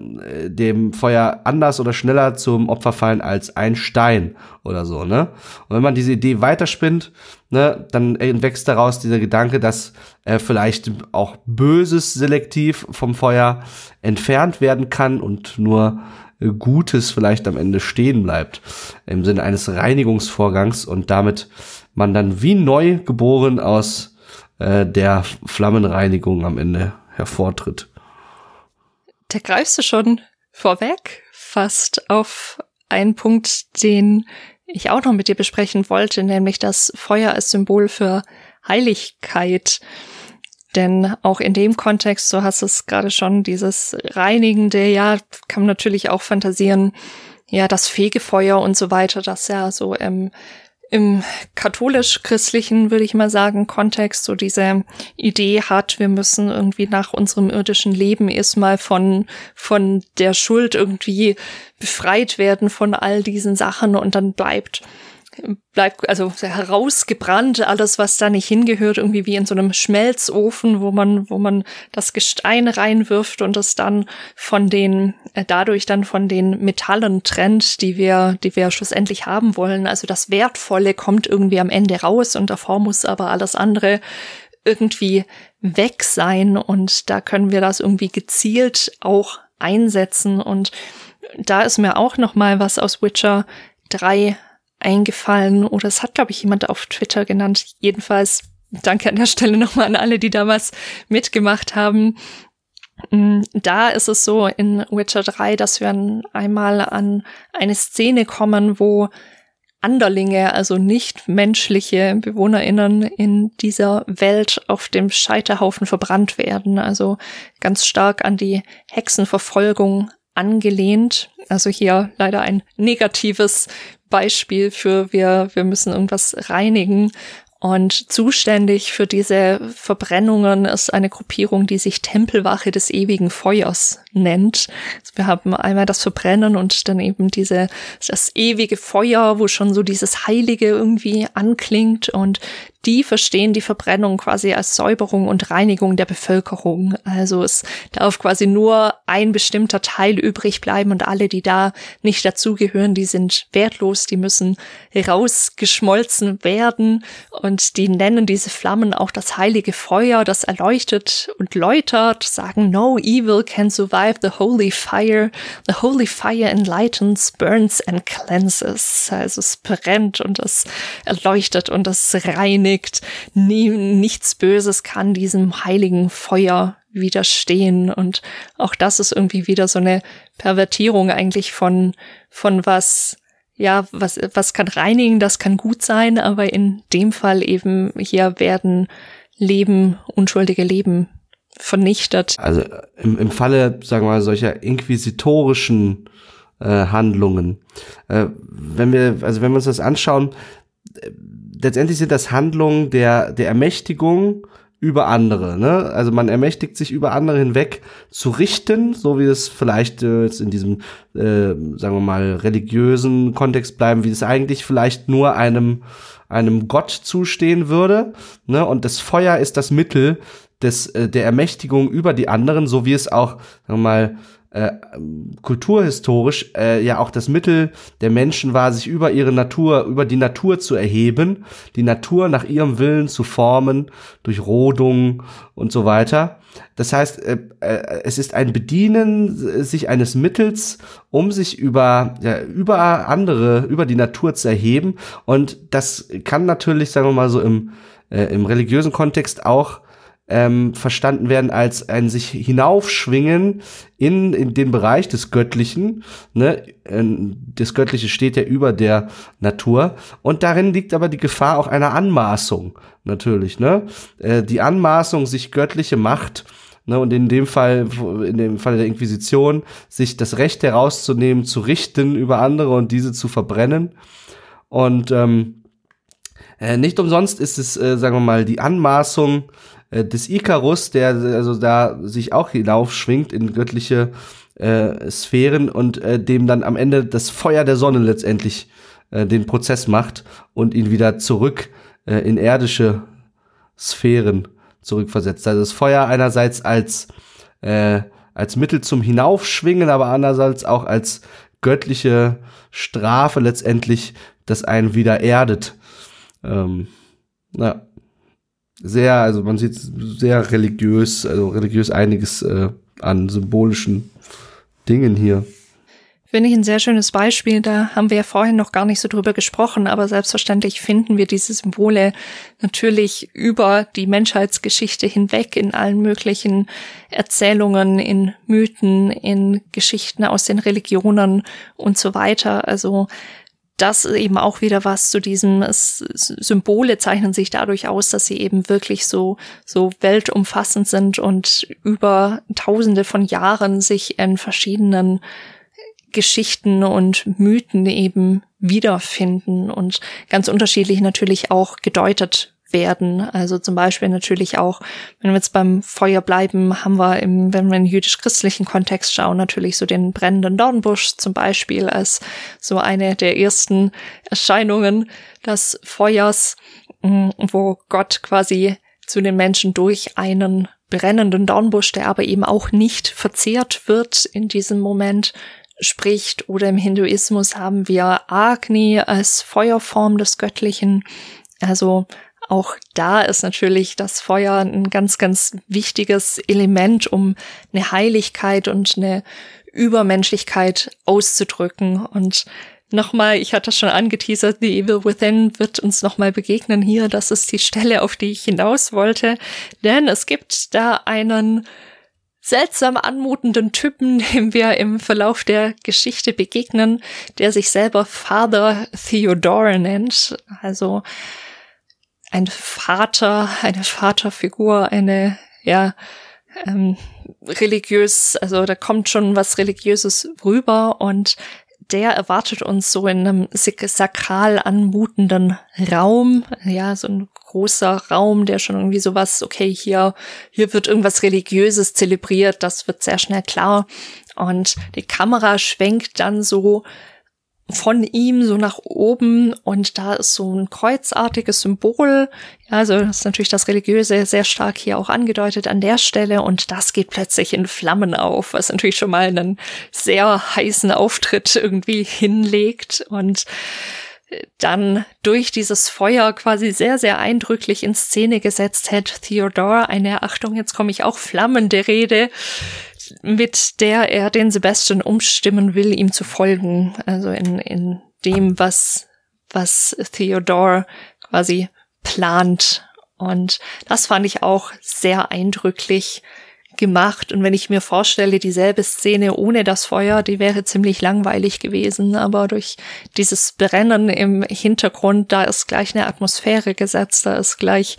dem Feuer anders oder schneller zum Opfer fallen als ein Stein oder so, ne? Und wenn man diese Idee weiterspinnt, ne, dann wächst daraus dieser Gedanke, dass äh, vielleicht auch Böses selektiv vom Feuer entfernt werden kann und nur äh, Gutes vielleicht am Ende stehen bleibt. Im Sinne eines Reinigungsvorgangs und damit man dann wie neu geboren aus äh, der Flammenreinigung am Ende hervortritt. Da greifst du schon vorweg fast auf einen Punkt, den ich auch noch mit dir besprechen wollte, nämlich das Feuer als Symbol für Heiligkeit. Denn auch in dem Kontext, so hast es gerade schon, dieses reinigende, ja, kann man natürlich auch fantasieren, ja, das Fegefeuer und so weiter, das ja so im im katholisch-christlichen, würde ich mal sagen, Kontext so diese Idee hat, wir müssen irgendwie nach unserem irdischen Leben erstmal von, von der Schuld irgendwie befreit werden von all diesen Sachen und dann bleibt bleibt also herausgebrannt, alles, was da nicht hingehört, irgendwie wie in so einem Schmelzofen, wo man, wo man das Gestein reinwirft und es dann von den, äh, dadurch dann von den Metallen trennt, die wir, die wir schlussendlich haben wollen. Also das Wertvolle kommt irgendwie am Ende raus und davor muss aber alles andere irgendwie weg sein und da können wir das irgendwie gezielt auch einsetzen und da ist mir auch noch mal was aus Witcher 3 eingefallen oder es hat, glaube ich, jemand auf Twitter genannt. Jedenfalls danke an der Stelle nochmal an alle, die damals mitgemacht haben. Mm, da ist es so in Witcher 3, dass wir einmal an eine Szene kommen, wo Anderlinge, also nicht menschliche BewohnerInnen in dieser Welt auf dem Scheiterhaufen verbrannt werden. Also ganz stark an die Hexenverfolgung angelehnt. Also hier leider ein negatives Beispiel für wir, wir müssen irgendwas reinigen. Und zuständig für diese Verbrennungen ist eine Gruppierung, die sich Tempelwache des ewigen Feuers nennt. Also wir haben einmal das Verbrennen und dann eben diese, das ewige Feuer, wo schon so dieses Heilige irgendwie anklingt und die verstehen die Verbrennung quasi als Säuberung und Reinigung der Bevölkerung. Also es darf quasi nur ein bestimmter Teil übrig bleiben und alle, die da nicht dazugehören, die sind wertlos, die müssen rausgeschmolzen werden und die nennen diese Flammen auch das heilige Feuer, das erleuchtet und läutert, sagen no evil can survive the holy fire. The holy fire enlightens, burns and cleanses. Also es brennt und es erleuchtet und es reinigt reinigt. Nie, nichts Böses kann diesem heiligen Feuer widerstehen. Und auch das ist irgendwie wieder so eine Pervertierung eigentlich von, von was, ja, was, was kann reinigen, das kann gut sein, aber in dem Fall eben hier werden Leben, unschuldige Leben vernichtet. Also im, im Falle, sagen wir mal, solcher inquisitorischen äh, Handlungen, äh, wenn wir, also wenn wir uns das anschauen, letztendlich sind das Handlungen der, der Ermächtigung über andere. Ne? Also man ermächtigt sich über andere hinweg zu richten, so wie es vielleicht äh, jetzt in diesem, äh, sagen wir mal, religiösen Kontext bleiben, wie es eigentlich vielleicht nur einem einem Gott zustehen würde. Ne? Und das Feuer ist das Mittel des äh, der Ermächtigung über die anderen, so wie es auch, sagen wir mal, äh, kulturhistorisch äh, ja auch das Mittel der Menschen war, sich über ihre Natur, über die Natur zu erheben, die Natur nach ihrem Willen zu formen, durch Rodung und so weiter. Das heißt, äh, äh, es ist ein Bedienen sich eines Mittels, um sich über, ja, über andere, über die Natur zu erheben. Und das kann natürlich, sagen wir mal so im, äh, im religiösen Kontext auch ähm, verstanden werden als ein sich hinaufschwingen in, in den Bereich des Göttlichen. Ne? Ähm, das Göttliche steht ja über der Natur. Und darin liegt aber die Gefahr auch einer Anmaßung, natürlich. Ne? Äh, die Anmaßung, sich göttliche Macht Ne, und in dem Fall, in dem Fall der Inquisition, sich das Recht herauszunehmen, zu richten über andere und diese zu verbrennen. Und ähm, äh, nicht umsonst ist es, äh, sagen wir mal, die Anmaßung äh, des Icarus, der also da sich auch hinaufschwingt in göttliche äh, Sphären und äh, dem dann am Ende das Feuer der Sonne letztendlich äh, den Prozess macht und ihn wieder zurück äh, in irdische Sphären zurückversetzt. Also das Feuer einerseits als äh, als Mittel zum Hinaufschwingen, aber andererseits auch als göttliche Strafe letztendlich, das einen wieder erdet. Ähm, na, sehr, also man sieht sehr religiös, also religiös einiges äh, an symbolischen Dingen hier. Finde ich ein sehr schönes Beispiel. Da haben wir ja vorhin noch gar nicht so drüber gesprochen, aber selbstverständlich finden wir diese Symbole natürlich über die Menschheitsgeschichte hinweg in allen möglichen Erzählungen, in Mythen, in Geschichten aus den Religionen und so weiter. Also das eben auch wieder was zu diesem Symbole zeichnen sich dadurch aus, dass sie eben wirklich so so weltumfassend sind und über Tausende von Jahren sich in verschiedenen Geschichten und Mythen eben wiederfinden und ganz unterschiedlich natürlich auch gedeutet werden. Also zum Beispiel natürlich auch, wenn wir jetzt beim Feuer bleiben, haben wir im, wenn wir in jüdisch-christlichen Kontext schauen, natürlich so den brennenden Dornbusch zum Beispiel als so eine der ersten Erscheinungen des Feuers, mm, wo Gott quasi zu den Menschen durch einen brennenden Dornbusch, der aber eben auch nicht verzehrt wird in diesem Moment, spricht. Oder im Hinduismus haben wir Agni als Feuerform des Göttlichen. Also auch da ist natürlich das Feuer ein ganz, ganz wichtiges Element, um eine Heiligkeit und eine Übermenschlichkeit auszudrücken. Und nochmal, ich hatte schon angeteasert, The Evil Within wird uns nochmal begegnen hier. Das ist die Stelle, auf die ich hinaus wollte. Denn es gibt da einen seltsam anmutenden Typen, dem wir im Verlauf der Geschichte begegnen, der sich selber Father Theodore nennt. Also ein Vater, eine Vaterfigur, eine, ja, ähm, religiös, also da kommt schon was Religiöses rüber und der erwartet uns so in einem sakral anmutenden Raum, ja, so ein großer Raum, der schon irgendwie sowas, okay, hier, hier wird irgendwas Religiöses zelebriert, das wird sehr schnell klar. Und die Kamera schwenkt dann so von ihm so nach oben und da ist so ein kreuzartiges Symbol. Ja, also ist natürlich das Religiöse sehr stark hier auch angedeutet an der Stelle und das geht plötzlich in Flammen auf, was natürlich schon mal einen sehr heißen Auftritt irgendwie hinlegt und dann durch dieses Feuer quasi sehr, sehr eindrücklich in Szene gesetzt hat Theodore eine, Achtung, jetzt komme ich auch flammende Rede mit der er den Sebastian umstimmen will, ihm zu folgen. Also in, in dem, was, was Theodore quasi plant. Und das fand ich auch sehr eindrücklich gemacht. Und wenn ich mir vorstelle, dieselbe Szene ohne das Feuer, die wäre ziemlich langweilig gewesen. Aber durch dieses Brennen im Hintergrund, da ist gleich eine Atmosphäre gesetzt, da ist gleich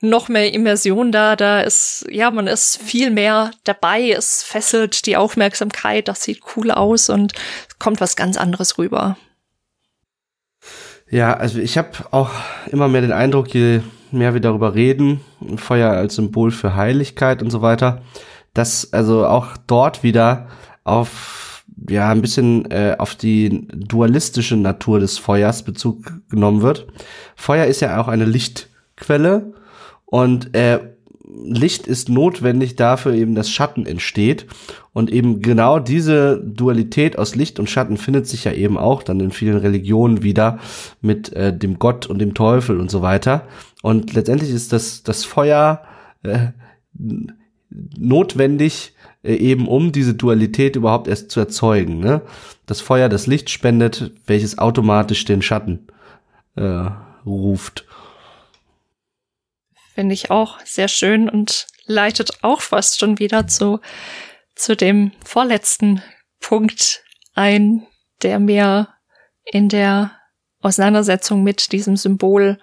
noch mehr Immersion da. Da ist, ja, man ist viel mehr dabei. Es fesselt die Aufmerksamkeit. Das sieht cool aus und kommt was ganz anderes rüber. Ja, also ich habe auch immer mehr den Eindruck, je mehr wir darüber reden, Feuer als Symbol für Heiligkeit und so weiter, dass also auch dort wieder auf ja ein bisschen äh, auf die dualistische Natur des Feuers Bezug genommen wird. Feuer ist ja auch eine Lichtquelle und äh, Licht ist notwendig dafür eben, dass Schatten entsteht. Und eben genau diese Dualität aus Licht und Schatten findet sich ja eben auch dann in vielen Religionen wieder mit äh, dem Gott und dem Teufel und so weiter. Und letztendlich ist das, das Feuer äh, notwendig, äh, eben um diese Dualität überhaupt erst zu erzeugen. Ne? Das Feuer das Licht spendet, welches automatisch den Schatten äh, ruft. Finde ich auch sehr schön und leitet auch fast schon wieder zu, zu dem vorletzten Punkt ein, der mir in der Auseinandersetzung mit diesem Symbol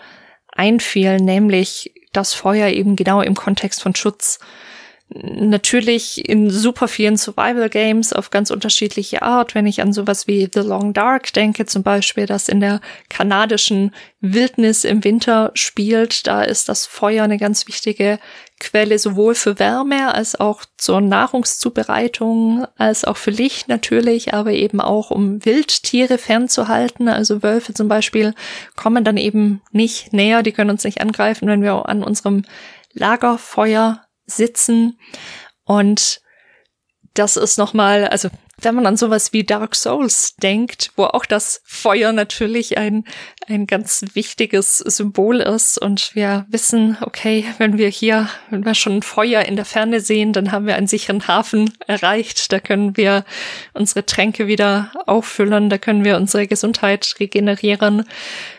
einfiel, nämlich das Feuer eben genau im Kontext von Schutz natürlich in super vielen Survival Games auf ganz unterschiedliche Art. Wenn ich an sowas wie The Long Dark denke, zum Beispiel, das in der kanadischen Wildnis im Winter spielt, da ist das Feuer eine ganz wichtige Quelle sowohl für Wärme als auch zur Nahrungszubereitung, als auch für Licht natürlich, aber eben auch um Wildtiere fernzuhalten. Also Wölfe zum Beispiel kommen dann eben nicht näher, die können uns nicht angreifen, wenn wir an unserem Lagerfeuer sitzen. Und das ist nochmal, also wenn man an sowas wie Dark Souls denkt, wo auch das Feuer natürlich ein, ein ganz wichtiges Symbol ist und wir wissen, okay, wenn wir hier, wenn wir schon Feuer in der Ferne sehen, dann haben wir einen sicheren Hafen erreicht, da können wir unsere Tränke wieder auffüllen, da können wir unsere Gesundheit regenerieren,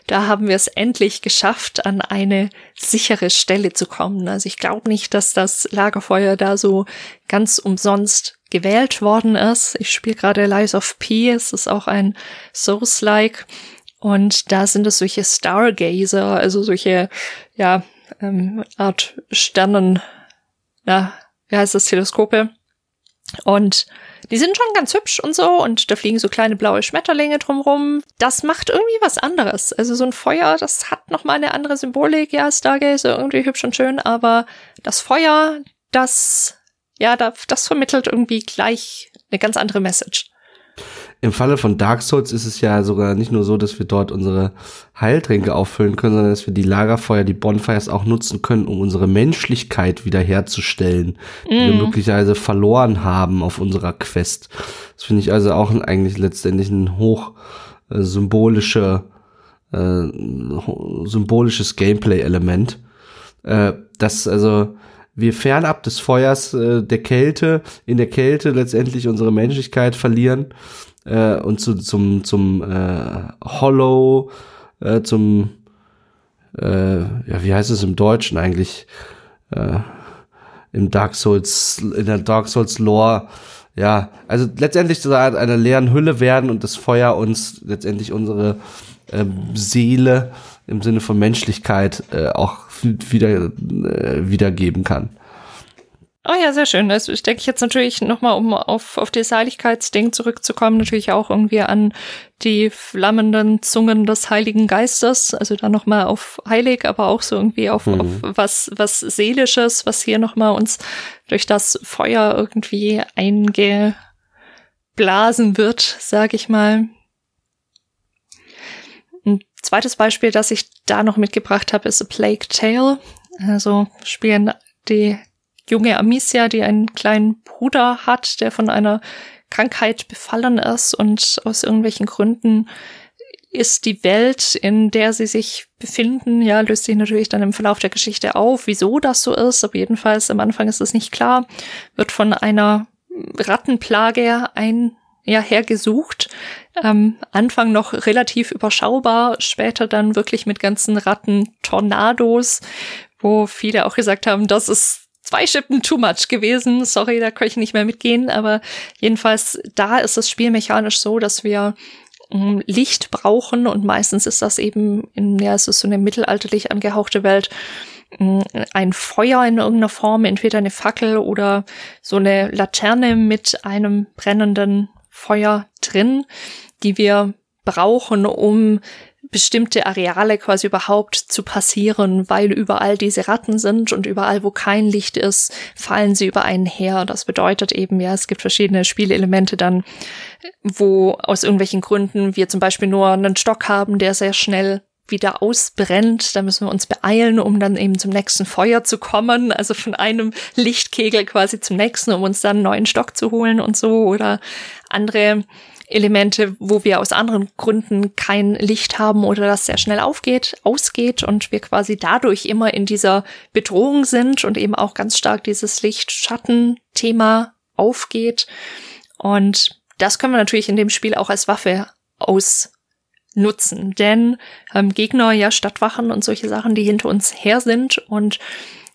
da haben wir es endlich geschafft, an eine sichere Stelle zu kommen. Also ich glaube nicht, dass das Lagerfeuer da so ganz umsonst gewählt worden ist. Ich spiele gerade Lies of P, es ist auch ein Source-like. Und da sind es solche Stargazer, also solche, ja, ähm, Art Sternen, ja, wie heißt das, Teleskope. Und die sind schon ganz hübsch und so und da fliegen so kleine blaue Schmetterlinge drumrum. Das macht irgendwie was anderes. Also so ein Feuer, das hat nochmal eine andere Symbolik. Ja, Stargazer irgendwie hübsch und schön, aber das Feuer, das ja, das vermittelt irgendwie gleich eine ganz andere Message. Im Falle von Dark Souls ist es ja sogar nicht nur so, dass wir dort unsere Heiltränke auffüllen können, sondern dass wir die Lagerfeuer, die Bonfires auch nutzen können, um unsere Menschlichkeit wiederherzustellen, mm. die wir mm. möglicherweise verloren haben auf unserer Quest. Das finde ich also auch eigentlich letztendlich ein hoch äh, symbolische, äh, symbolisches Gameplay-Element. Äh, das also wir fernab des Feuers äh, der Kälte, in der Kälte letztendlich unsere Menschlichkeit verlieren äh, und zu, zum, zum äh, Hollow, äh, zum, äh, ja, wie heißt es im Deutschen eigentlich? Äh, Im Dark Souls, in der Dark Souls Lore, ja, also letztendlich zu einer leeren Hülle werden und das Feuer uns letztendlich unsere äh, Seele im Sinne von Menschlichkeit äh, auch wieder äh, wiedergeben kann. Oh ja, sehr schön. Also ich denke jetzt natürlich nochmal, um auf, auf das Heiligkeitsding zurückzukommen, natürlich auch irgendwie an die flammenden Zungen des Heiligen Geistes. Also da nochmal auf heilig, aber auch so irgendwie auf, mhm. auf was, was Seelisches, was hier nochmal uns durch das Feuer irgendwie eingeblasen wird, sag ich mal. Ein zweites Beispiel, das ich da noch mitgebracht habe, ist A Plague Tale. Also spielen die junge Amicia, die einen kleinen Bruder hat, der von einer Krankheit befallen ist und aus irgendwelchen Gründen ist die Welt, in der sie sich befinden, ja, löst sich natürlich dann im Verlauf der Geschichte auf, wieso das so ist, aber jedenfalls am Anfang ist es nicht klar, wird von einer Rattenplage ein ja, hergesucht. Ähm, Anfang noch relativ überschaubar, später dann wirklich mit ganzen Ratten-Tornados, wo viele auch gesagt haben, das ist zwei Schippen too much gewesen. Sorry, da kann ich nicht mehr mitgehen. Aber jedenfalls, da ist das Spiel mechanisch so, dass wir ähm, Licht brauchen und meistens ist das eben in, ja, es ist so eine mittelalterlich angehauchte Welt, ähm, ein Feuer in irgendeiner Form, entweder eine Fackel oder so eine Laterne mit einem brennenden Feuer drin, die wir brauchen, um bestimmte Areale quasi überhaupt zu passieren, weil überall diese Ratten sind und überall, wo kein Licht ist, fallen sie über einen her. Das bedeutet eben, ja, es gibt verschiedene Spielelemente dann, wo aus irgendwelchen Gründen wir zum Beispiel nur einen Stock haben, der sehr schnell wieder ausbrennt. Da müssen wir uns beeilen, um dann eben zum nächsten Feuer zu kommen. Also von einem Lichtkegel quasi zum nächsten, um uns dann einen neuen Stock zu holen und so. Oder andere Elemente, wo wir aus anderen Gründen kein Licht haben oder das sehr schnell aufgeht, ausgeht und wir quasi dadurch immer in dieser Bedrohung sind und eben auch ganz stark dieses Licht-Schatten-Thema aufgeht. Und das können wir natürlich in dem Spiel auch als Waffe ausnutzen, denn ähm, Gegner ja Stadtwachen und solche Sachen, die hinter uns her sind und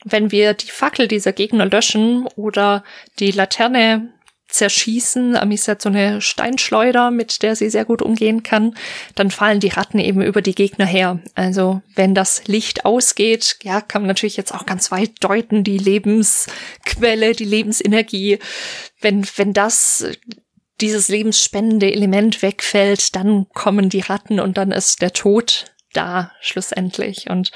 wenn wir die Fackel dieser Gegner löschen oder die Laterne zerschießen. Amis hat so eine Steinschleuder, mit der sie sehr gut umgehen kann. Dann fallen die Ratten eben über die Gegner her. Also wenn das Licht ausgeht, ja, kann man natürlich jetzt auch ganz weit deuten, die Lebensquelle, die Lebensenergie. Wenn, wenn das dieses lebensspendende Element wegfällt, dann kommen die Ratten und dann ist der Tod da schlussendlich. Und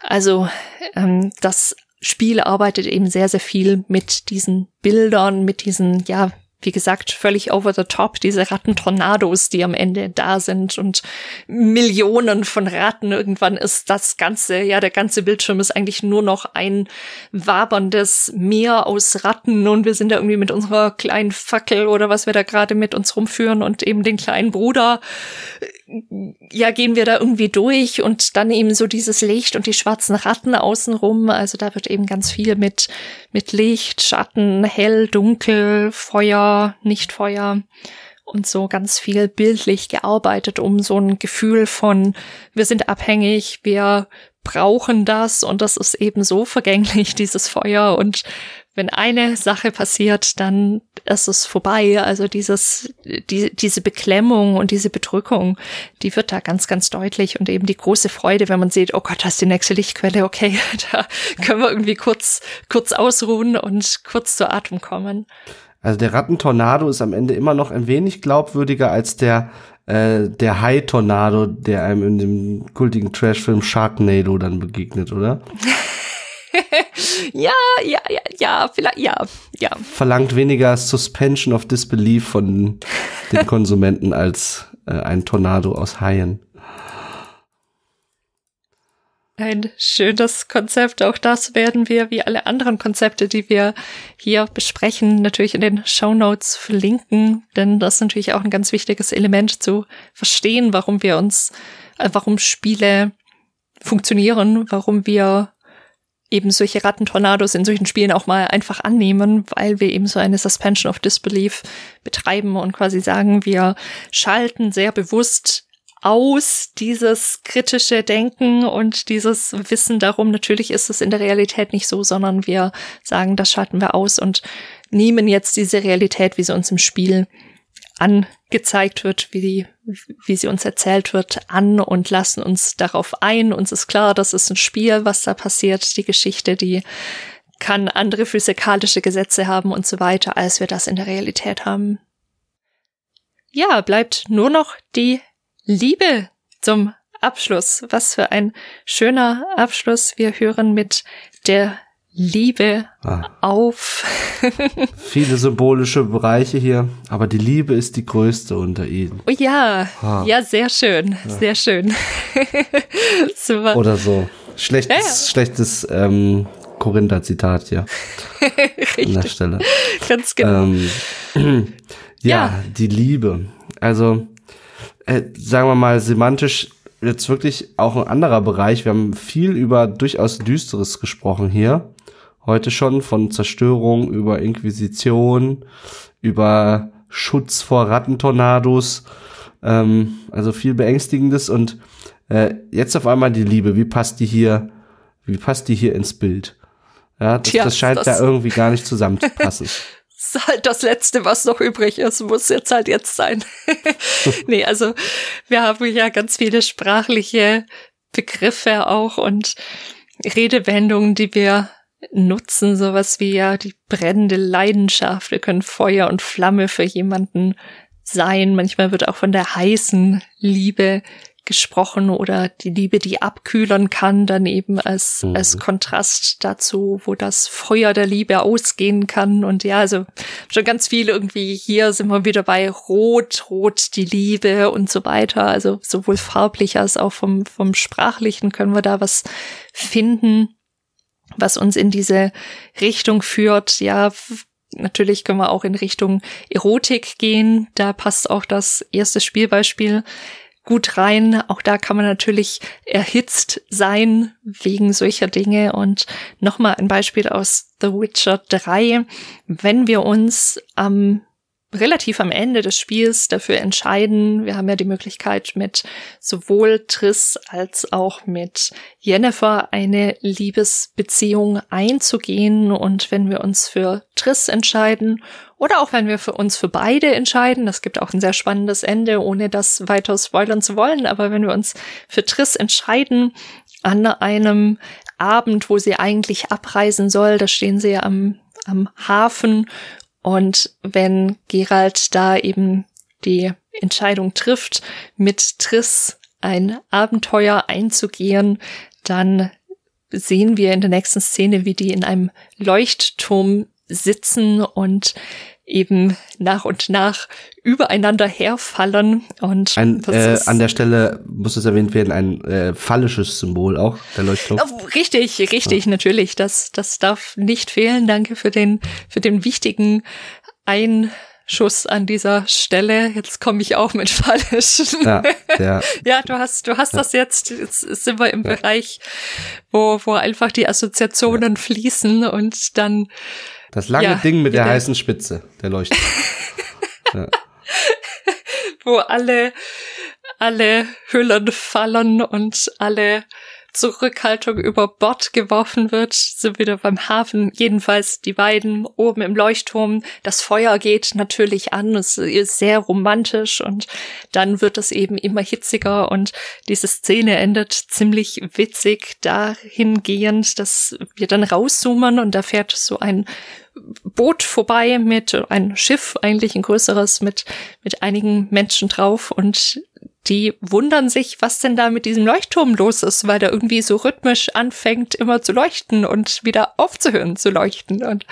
also ähm, das Spiel arbeitet eben sehr, sehr viel mit diesen Bildern, mit diesen, ja, wie gesagt, völlig over the top, diese Rattentornados, die am Ende da sind und Millionen von Ratten. Irgendwann ist das ganze, ja, der ganze Bildschirm ist eigentlich nur noch ein waberndes Meer aus Ratten und wir sind da irgendwie mit unserer kleinen Fackel oder was wir da gerade mit uns rumführen und eben den kleinen Bruder ja, gehen wir da irgendwie durch und dann eben so dieses Licht und die schwarzen Ratten außenrum. Also da wird eben ganz viel mit, mit Licht, Schatten, hell, dunkel, Feuer, nicht Feuer und so ganz viel bildlich gearbeitet, um so ein Gefühl von, wir sind abhängig, wir brauchen das und das ist eben so vergänglich, dieses Feuer und wenn eine Sache passiert, dann ist es vorbei. Also dieses, die, diese Beklemmung und diese Bedrückung, die wird da ganz, ganz deutlich und eben die große Freude, wenn man sieht, oh Gott, das ist die nächste Lichtquelle, okay, da können wir irgendwie kurz, kurz ausruhen und kurz zu Atem kommen. Also der Rattentornado ist am Ende immer noch ein wenig glaubwürdiger als der äh, der Hai-Tornado, der einem in dem kultigen Trashfilm Sharknado dann begegnet, oder? ja, ja, ja, ja, vielleicht, ja, ja. Verlangt weniger Suspension of Disbelief von den Konsumenten als äh, ein Tornado aus Haien. Ein schönes Konzept. Auch das werden wir, wie alle anderen Konzepte, die wir hier besprechen, natürlich in den Show Notes verlinken. Denn das ist natürlich auch ein ganz wichtiges Element zu verstehen, warum wir uns, äh, warum Spiele funktionieren, warum wir eben solche Rattentornados in solchen Spielen auch mal einfach annehmen, weil wir eben so eine Suspension of Disbelief betreiben und quasi sagen, wir schalten sehr bewusst aus dieses kritische Denken und dieses Wissen darum. Natürlich ist es in der Realität nicht so, sondern wir sagen, das schalten wir aus und nehmen jetzt diese Realität, wie sie uns im Spiel angezeigt wird, wie, die, wie sie uns erzählt wird, an und lassen uns darauf ein. Uns ist klar, das ist ein Spiel, was da passiert. Die Geschichte, die kann andere physikalische Gesetze haben und so weiter, als wir das in der Realität haben. Ja, bleibt nur noch die Liebe zum Abschluss. Was für ein schöner Abschluss. Wir hören mit der Liebe ah. auf. Viele symbolische Bereiche hier, aber die Liebe ist die größte unter ihnen. Oh ja, ah. ja, sehr schön, ja. sehr schön. Oder so. Schlechtes, ja, ja. schlechtes ähm, Korinther-Zitat, ja. Richtig. An der Stelle. Ganz genau. Ähm, ja, die Liebe. Also, äh, sagen wir mal, semantisch jetzt wirklich auch ein anderer Bereich. Wir haben viel über durchaus Düsteres gesprochen hier heute schon von Zerstörung über Inquisition, über Schutz vor Rattentornados, ähm, also viel Beängstigendes und äh, jetzt auf einmal die Liebe. Wie passt die hier? Wie passt die hier ins Bild? Ja, das, Tja, das scheint das da irgendwie gar nicht zusammenzupassen. das ist halt das Letzte, was noch übrig ist, muss jetzt halt jetzt sein. nee, also wir haben ja ganz viele sprachliche Begriffe auch und Redewendungen, die wir nutzen, sowas wie ja die brennende Leidenschaft. Wir können Feuer und Flamme für jemanden sein. Manchmal wird auch von der heißen Liebe gesprochen oder die Liebe, die abkühlern kann, dann eben als, mhm. als Kontrast dazu, wo das Feuer der Liebe ausgehen kann. Und ja, also schon ganz viel irgendwie hier sind wir wieder bei Rot, Rot die Liebe und so weiter. Also sowohl farblich als auch vom, vom Sprachlichen können wir da was finden was uns in diese Richtung führt. Ja, natürlich können wir auch in Richtung Erotik gehen. Da passt auch das erste Spielbeispiel gut rein. Auch da kann man natürlich erhitzt sein wegen solcher Dinge. Und nochmal ein Beispiel aus The Witcher 3. Wenn wir uns am relativ am Ende des Spiels dafür entscheiden. Wir haben ja die Möglichkeit, mit sowohl Triss als auch mit Jennifer eine Liebesbeziehung einzugehen. Und wenn wir uns für Triss entscheiden oder auch wenn wir für uns für beide entscheiden, das gibt auch ein sehr spannendes Ende, ohne das weiter spoilern zu wollen, aber wenn wir uns für Triss entscheiden, an einem Abend, wo sie eigentlich abreisen soll, da stehen sie ja am, am Hafen und wenn Gerald da eben die Entscheidung trifft, mit Triss ein Abenteuer einzugehen, dann sehen wir in der nächsten Szene, wie die in einem Leuchtturm sitzen und eben nach und nach übereinander herfallen und ein, äh, an der Stelle muss es erwähnt werden ein äh, phallisches Symbol auch der Leuchtturm. Oh, richtig, richtig, ja. natürlich, das das darf nicht fehlen. Danke für den für den wichtigen Einschuss an dieser Stelle. Jetzt komme ich auch mit fallisch. Ja, ja. ja du hast du hast ja. das jetzt. Jetzt sind wir im ja. Bereich, wo wo einfach die Assoziationen fließen und dann das lange ja, Ding mit der heißen Spitze, der Leuchte. ja. Wo alle, alle Hüllen fallen und alle Zurückhaltung über Bord geworfen wird, sind wieder beim Hafen. Jedenfalls die beiden oben im Leuchtturm. Das Feuer geht natürlich an, es ist sehr romantisch und dann wird es eben immer hitziger und diese Szene endet ziemlich witzig dahingehend, dass wir dann rauszoomen und da fährt so ein Boot vorbei mit ein Schiff, eigentlich ein größeres mit mit einigen Menschen drauf und die wundern sich, was denn da mit diesem Leuchtturm los ist, weil der irgendwie so rhythmisch anfängt immer zu leuchten und wieder aufzuhören zu leuchten und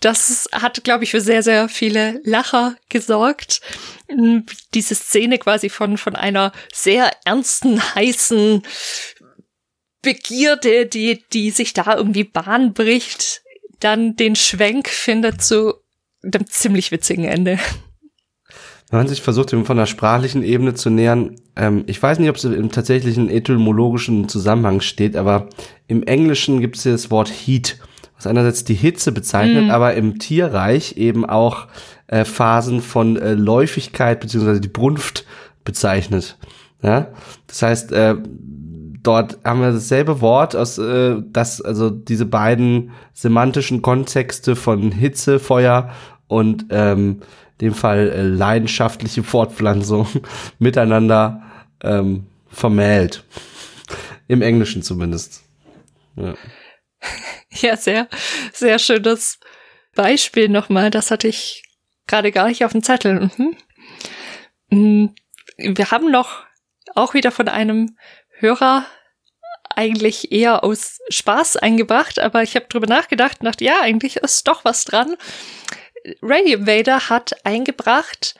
das hat, glaube ich, für sehr, sehr viele Lacher gesorgt. Diese Szene quasi von, von einer sehr ernsten, heißen Begierde, die, die sich da irgendwie Bahn bricht, dann den Schwenk findet zu einem ziemlich witzigen Ende. Wenn man sich versucht, von der sprachlichen Ebene zu nähern, ähm, ich weiß nicht, ob es im tatsächlichen etymologischen Zusammenhang steht, aber im Englischen gibt es hier das Wort Heat, was einerseits die Hitze bezeichnet, mm. aber im Tierreich eben auch äh, Phasen von äh, Läufigkeit beziehungsweise die Brunft bezeichnet. Ja? Das heißt, äh, dort haben wir dasselbe Wort, aus äh, das also diese beiden semantischen Kontexte von Hitze, Feuer und ähm, dem Fall äh, leidenschaftliche Fortpflanzung miteinander ähm, vermählt. Im Englischen zumindest. Ja. ja, sehr, sehr schönes Beispiel nochmal. Das hatte ich gerade gar nicht auf dem Zettel. Mhm. Mm, wir haben noch auch wieder von einem Hörer eigentlich eher aus Spaß eingebracht, aber ich habe drüber nachgedacht und dachte, ja, eigentlich ist doch was dran. Radio Vader hat eingebracht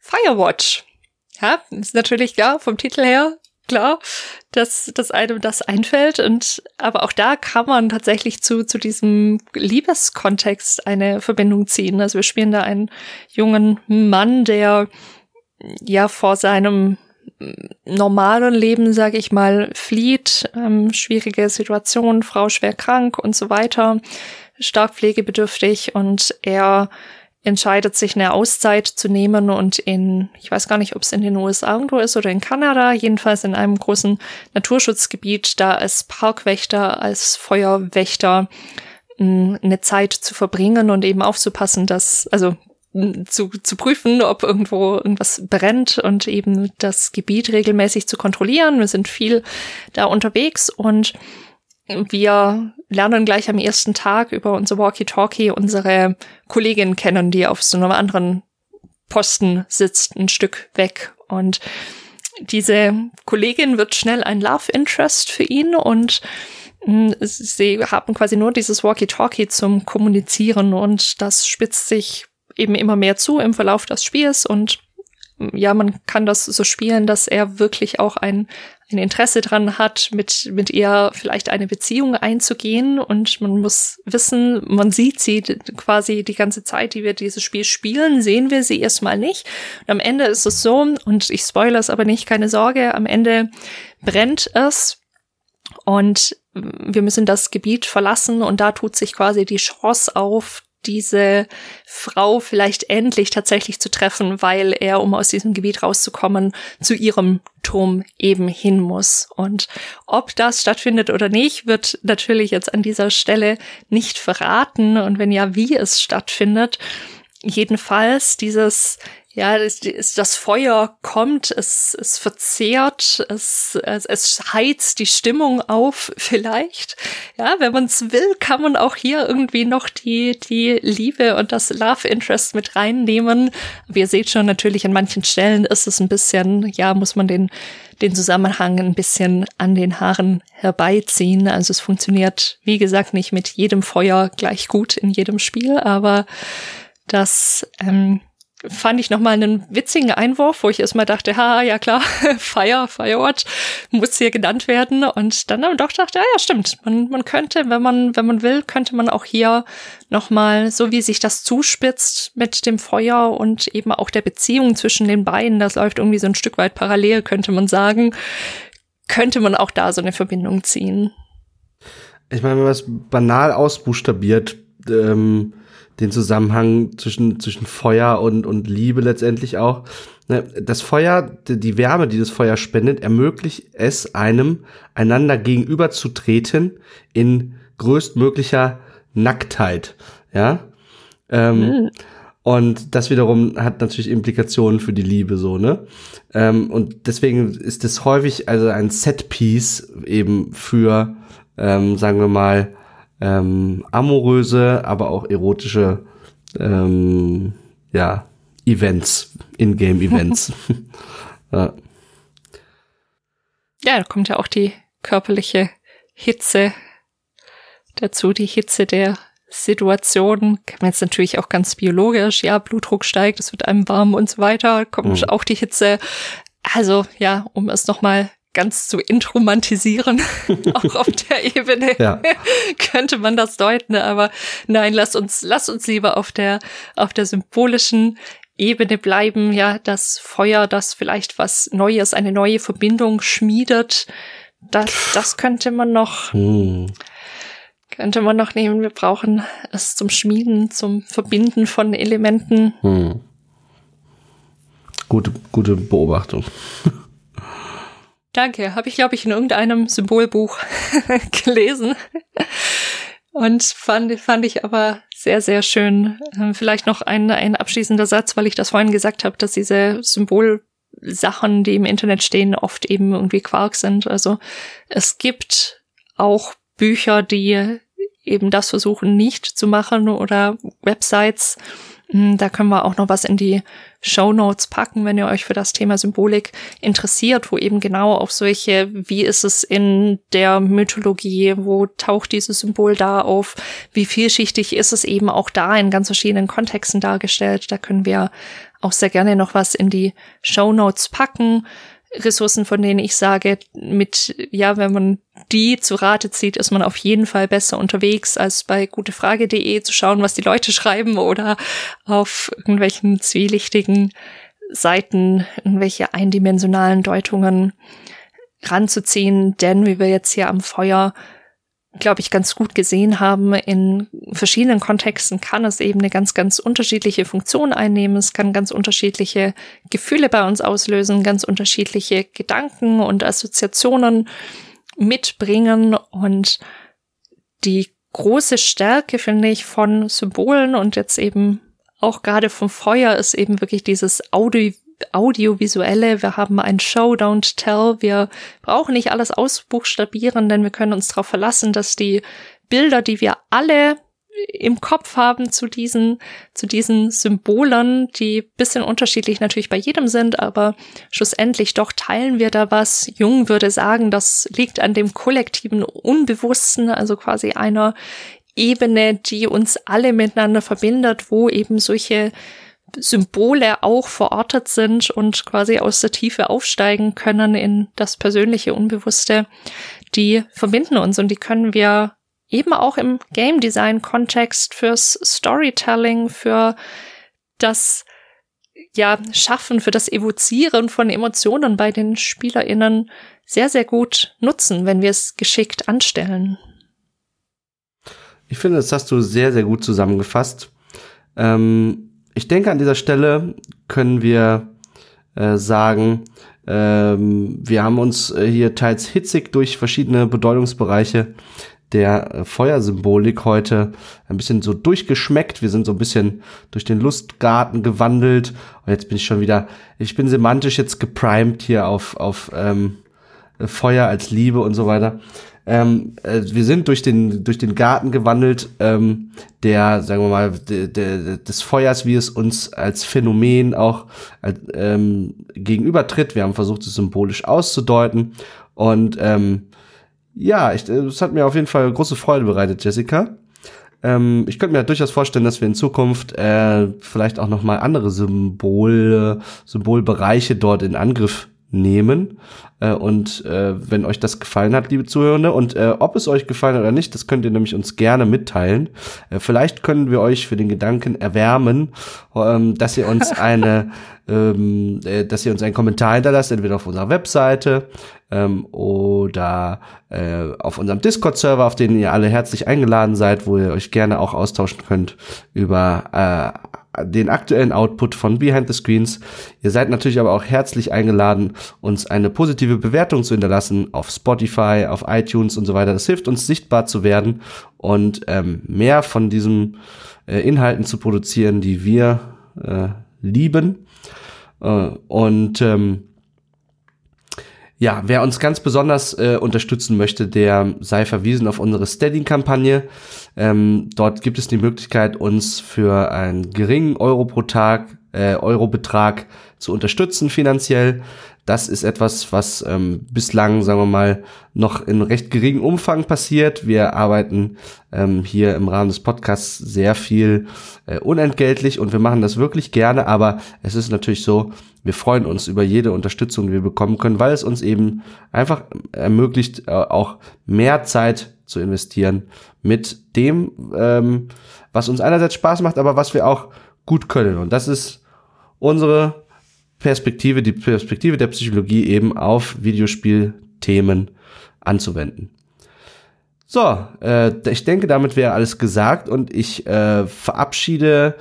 Firewatch. Ja, ist natürlich klar, vom Titel her klar, dass, dass einem das einfällt. Und aber auch da kann man tatsächlich zu, zu diesem Liebeskontext eine Verbindung ziehen. Also wir spielen da einen jungen Mann, der ja vor seinem normalen Leben, sage ich mal, flieht, ähm, schwierige Situation, Frau schwer krank und so weiter, stark pflegebedürftig und er entscheidet sich eine Auszeit zu nehmen und in, ich weiß gar nicht, ob es in den USA irgendwo ist oder in Kanada, jedenfalls in einem großen Naturschutzgebiet, da als Parkwächter, als Feuerwächter eine Zeit zu verbringen und eben aufzupassen, dass, also zu, zu prüfen, ob irgendwo irgendwas brennt und eben das Gebiet regelmäßig zu kontrollieren. Wir sind viel da unterwegs und wir lernen gleich am ersten Tag über unser Walkie-Talkie unsere Kollegin kennen, die auf so einem anderen Posten sitzt, ein Stück weg. Und diese Kollegin wird schnell ein Love Interest für ihn und hm, sie haben quasi nur dieses Walkie-Talkie zum Kommunizieren und das spitzt sich eben immer mehr zu im Verlauf des Spiels und ja, man kann das so spielen, dass er wirklich auch ein, ein Interesse dran hat, mit, mit ihr vielleicht eine Beziehung einzugehen. Und man muss wissen, man sieht sie quasi die ganze Zeit, die wir dieses Spiel spielen, sehen wir sie erstmal nicht. Und am Ende ist es so, und ich spoilere es aber nicht, keine Sorge, am Ende brennt es. Und wir müssen das Gebiet verlassen und da tut sich quasi die Chance auf, diese Frau vielleicht endlich tatsächlich zu treffen, weil er, um aus diesem Gebiet rauszukommen, zu ihrem Turm eben hin muss. Und ob das stattfindet oder nicht, wird natürlich jetzt an dieser Stelle nicht verraten. Und wenn ja, wie es stattfindet. Jedenfalls dieses ja, das, das Feuer kommt, es, es verzehrt, es, es, es heizt die Stimmung auf, vielleicht. Ja, wenn man es will, kann man auch hier irgendwie noch die, die Liebe und das Love Interest mit reinnehmen. Wie ihr seht schon, natürlich an manchen Stellen ist es ein bisschen, ja, muss man den, den Zusammenhang ein bisschen an den Haaren herbeiziehen. Also es funktioniert, wie gesagt, nicht mit jedem Feuer gleich gut in jedem Spiel, aber das, ähm, fand ich nochmal einen witzigen Einwurf, wo ich erstmal dachte, ha, ja klar, Fire, Firewatch muss hier genannt werden. Und dann aber doch dachte, ja, ja, stimmt. Man, man könnte, wenn man, wenn man will, könnte man auch hier nochmal, so wie sich das zuspitzt mit dem Feuer und eben auch der Beziehung zwischen den beiden, das läuft irgendwie so ein Stück weit parallel, könnte man sagen, könnte man auch da so eine Verbindung ziehen. Ich meine, wenn man es banal ausbuchstabiert, ähm, den Zusammenhang zwischen, zwischen Feuer und, und Liebe letztendlich auch. Ne, das Feuer, die Wärme, die das Feuer spendet, ermöglicht es einem, einander gegenüberzutreten in größtmöglicher Nacktheit. Ja. Ähm, mhm. Und das wiederum hat natürlich Implikationen für die Liebe, so, ne? Ähm, und deswegen ist es häufig also ein Setpiece eben für, ähm, sagen wir mal, ähm, amoröse, aber auch erotische ähm, ja, Events, In-Game-Events. ja. ja, da kommt ja auch die körperliche Hitze dazu, die Hitze der Situation. Kann man jetzt natürlich auch ganz biologisch, ja, Blutdruck steigt, es wird einem warm und so weiter, kommt mhm. auch die Hitze. Also ja, um es nochmal ganz zu entromantisieren, auch auf der Ebene ja. könnte man das deuten, aber nein, lass uns, lass uns lieber auf der, auf der symbolischen Ebene bleiben, ja, das Feuer, das vielleicht was Neues, eine neue Verbindung schmiedet, das, das könnte man noch, hm. könnte man noch nehmen. Wir brauchen es zum Schmieden, zum Verbinden von Elementen. Hm. Gute, gute Beobachtung. Danke, habe ich, glaube ich, in irgendeinem Symbolbuch gelesen. Und fand, fand ich aber sehr, sehr schön. Ähm, vielleicht noch ein, ein abschließender Satz, weil ich das vorhin gesagt habe, dass diese Symbolsachen, die im Internet stehen, oft eben irgendwie Quark sind. Also es gibt auch Bücher, die eben das versuchen nicht zu machen oder Websites, da können wir auch noch was in die Show Notes packen, wenn ihr euch für das Thema Symbolik interessiert, wo eben genau auf solche, wie ist es in der Mythologie, wo taucht dieses Symbol da auf, wie vielschichtig ist es eben auch da in ganz verschiedenen Kontexten dargestellt. Da können wir auch sehr gerne noch was in die Show Notes packen. Ressourcen, von denen ich sage, mit, ja, wenn man die zu Rate zieht, ist man auf jeden Fall besser unterwegs, als bei gutefrage.de zu schauen, was die Leute schreiben oder auf irgendwelchen zwielichtigen Seiten, irgendwelche eindimensionalen Deutungen ranzuziehen. Denn wie wir jetzt hier am Feuer glaube ich, ganz gut gesehen haben, in verschiedenen Kontexten kann es eben eine ganz, ganz unterschiedliche Funktion einnehmen. Es kann ganz unterschiedliche Gefühle bei uns auslösen, ganz unterschiedliche Gedanken und Assoziationen mitbringen. Und die große Stärke, finde ich, von Symbolen und jetzt eben auch gerade vom Feuer ist eben wirklich dieses Audio Audiovisuelle, wir haben ein Show, Don't Tell, wir brauchen nicht alles ausbuchstabieren, denn wir können uns darauf verlassen, dass die Bilder, die wir alle im Kopf haben zu diesen, zu diesen Symbolen, die bisschen unterschiedlich natürlich bei jedem sind, aber schlussendlich doch teilen wir da was. Jung würde sagen, das liegt an dem kollektiven Unbewussten, also quasi einer Ebene, die uns alle miteinander verbindet, wo eben solche Symbole auch verortet sind und quasi aus der Tiefe aufsteigen können in das persönliche Unbewusste, die verbinden uns und die können wir eben auch im Game Design Kontext fürs Storytelling, für das ja, Schaffen, für das Evozieren von Emotionen bei den SpielerInnen sehr, sehr gut nutzen, wenn wir es geschickt anstellen. Ich finde, das hast du sehr, sehr gut zusammengefasst. Ähm, ich denke, an dieser Stelle können wir äh, sagen, ähm, wir haben uns äh, hier teils hitzig durch verschiedene Bedeutungsbereiche der äh, Feuersymbolik heute ein bisschen so durchgeschmeckt. Wir sind so ein bisschen durch den Lustgarten gewandelt. Und jetzt bin ich schon wieder, ich bin semantisch jetzt geprimed hier auf, auf ähm, Feuer als Liebe und so weiter. Ähm, äh, wir sind durch den, durch den Garten gewandelt, ähm, der, sagen wir mal, de, de, des Feuers, wie es uns als Phänomen auch ähm, gegenübertritt. Wir haben versucht, es symbolisch auszudeuten. Und ähm, ja, ich, es hat mir auf jeden Fall große Freude bereitet, Jessica. Ähm, ich könnte mir durchaus vorstellen, dass wir in Zukunft äh, vielleicht auch noch mal andere Symbole, Symbolbereiche dort in Angriff nehmen. Äh, und äh, wenn euch das gefallen hat, liebe Zuhörende, und äh, ob es euch gefallen hat oder nicht, das könnt ihr nämlich uns gerne mitteilen. Äh, vielleicht können wir euch für den Gedanken erwärmen, ähm, dass ihr uns eine, ähm, äh, dass ihr uns einen Kommentar hinterlasst, entweder auf unserer Webseite ähm, oder äh, auf unserem Discord-Server, auf den ihr alle herzlich eingeladen seid, wo ihr euch gerne auch austauschen könnt über äh, den aktuellen Output von Behind the Screens. Ihr seid natürlich aber auch herzlich eingeladen, uns eine positive Bewertung zu hinterlassen auf Spotify, auf iTunes und so weiter. Das hilft uns sichtbar zu werden und ähm, mehr von diesen äh, Inhalten zu produzieren, die wir äh, lieben. Äh, und ähm, ja, wer uns ganz besonders äh, unterstützen möchte, der sei verwiesen auf unsere Steady-Kampagne. Ähm, dort gibt es die Möglichkeit, uns für einen geringen Euro pro Tag, äh, Eurobetrag zu unterstützen finanziell. Das ist etwas, was ähm, bislang, sagen wir mal, noch in recht geringem Umfang passiert. Wir arbeiten ähm, hier im Rahmen des Podcasts sehr viel äh, unentgeltlich und wir machen das wirklich gerne, aber es ist natürlich so, wir freuen uns über jede Unterstützung, die wir bekommen können, weil es uns eben einfach ermöglicht, äh, auch mehr Zeit zu investieren mit dem, ähm, was uns einerseits Spaß macht, aber was wir auch gut können. Und das ist unsere Perspektive, die Perspektive der Psychologie eben auf Videospielthemen anzuwenden. So, äh, ich denke, damit wäre alles gesagt und ich äh, verabschiede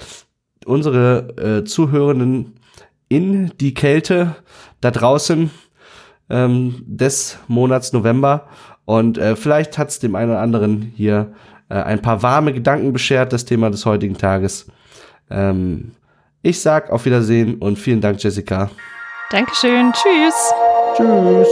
unsere äh, Zuhörenden in die Kälte da draußen ähm, des Monats November und äh, vielleicht hat es dem einen oder anderen hier äh, ein paar warme Gedanken beschert, das Thema des heutigen Tages. Ähm, ich sag auf Wiedersehen und vielen Dank, Jessica. Dankeschön. Tschüss. Tschüss.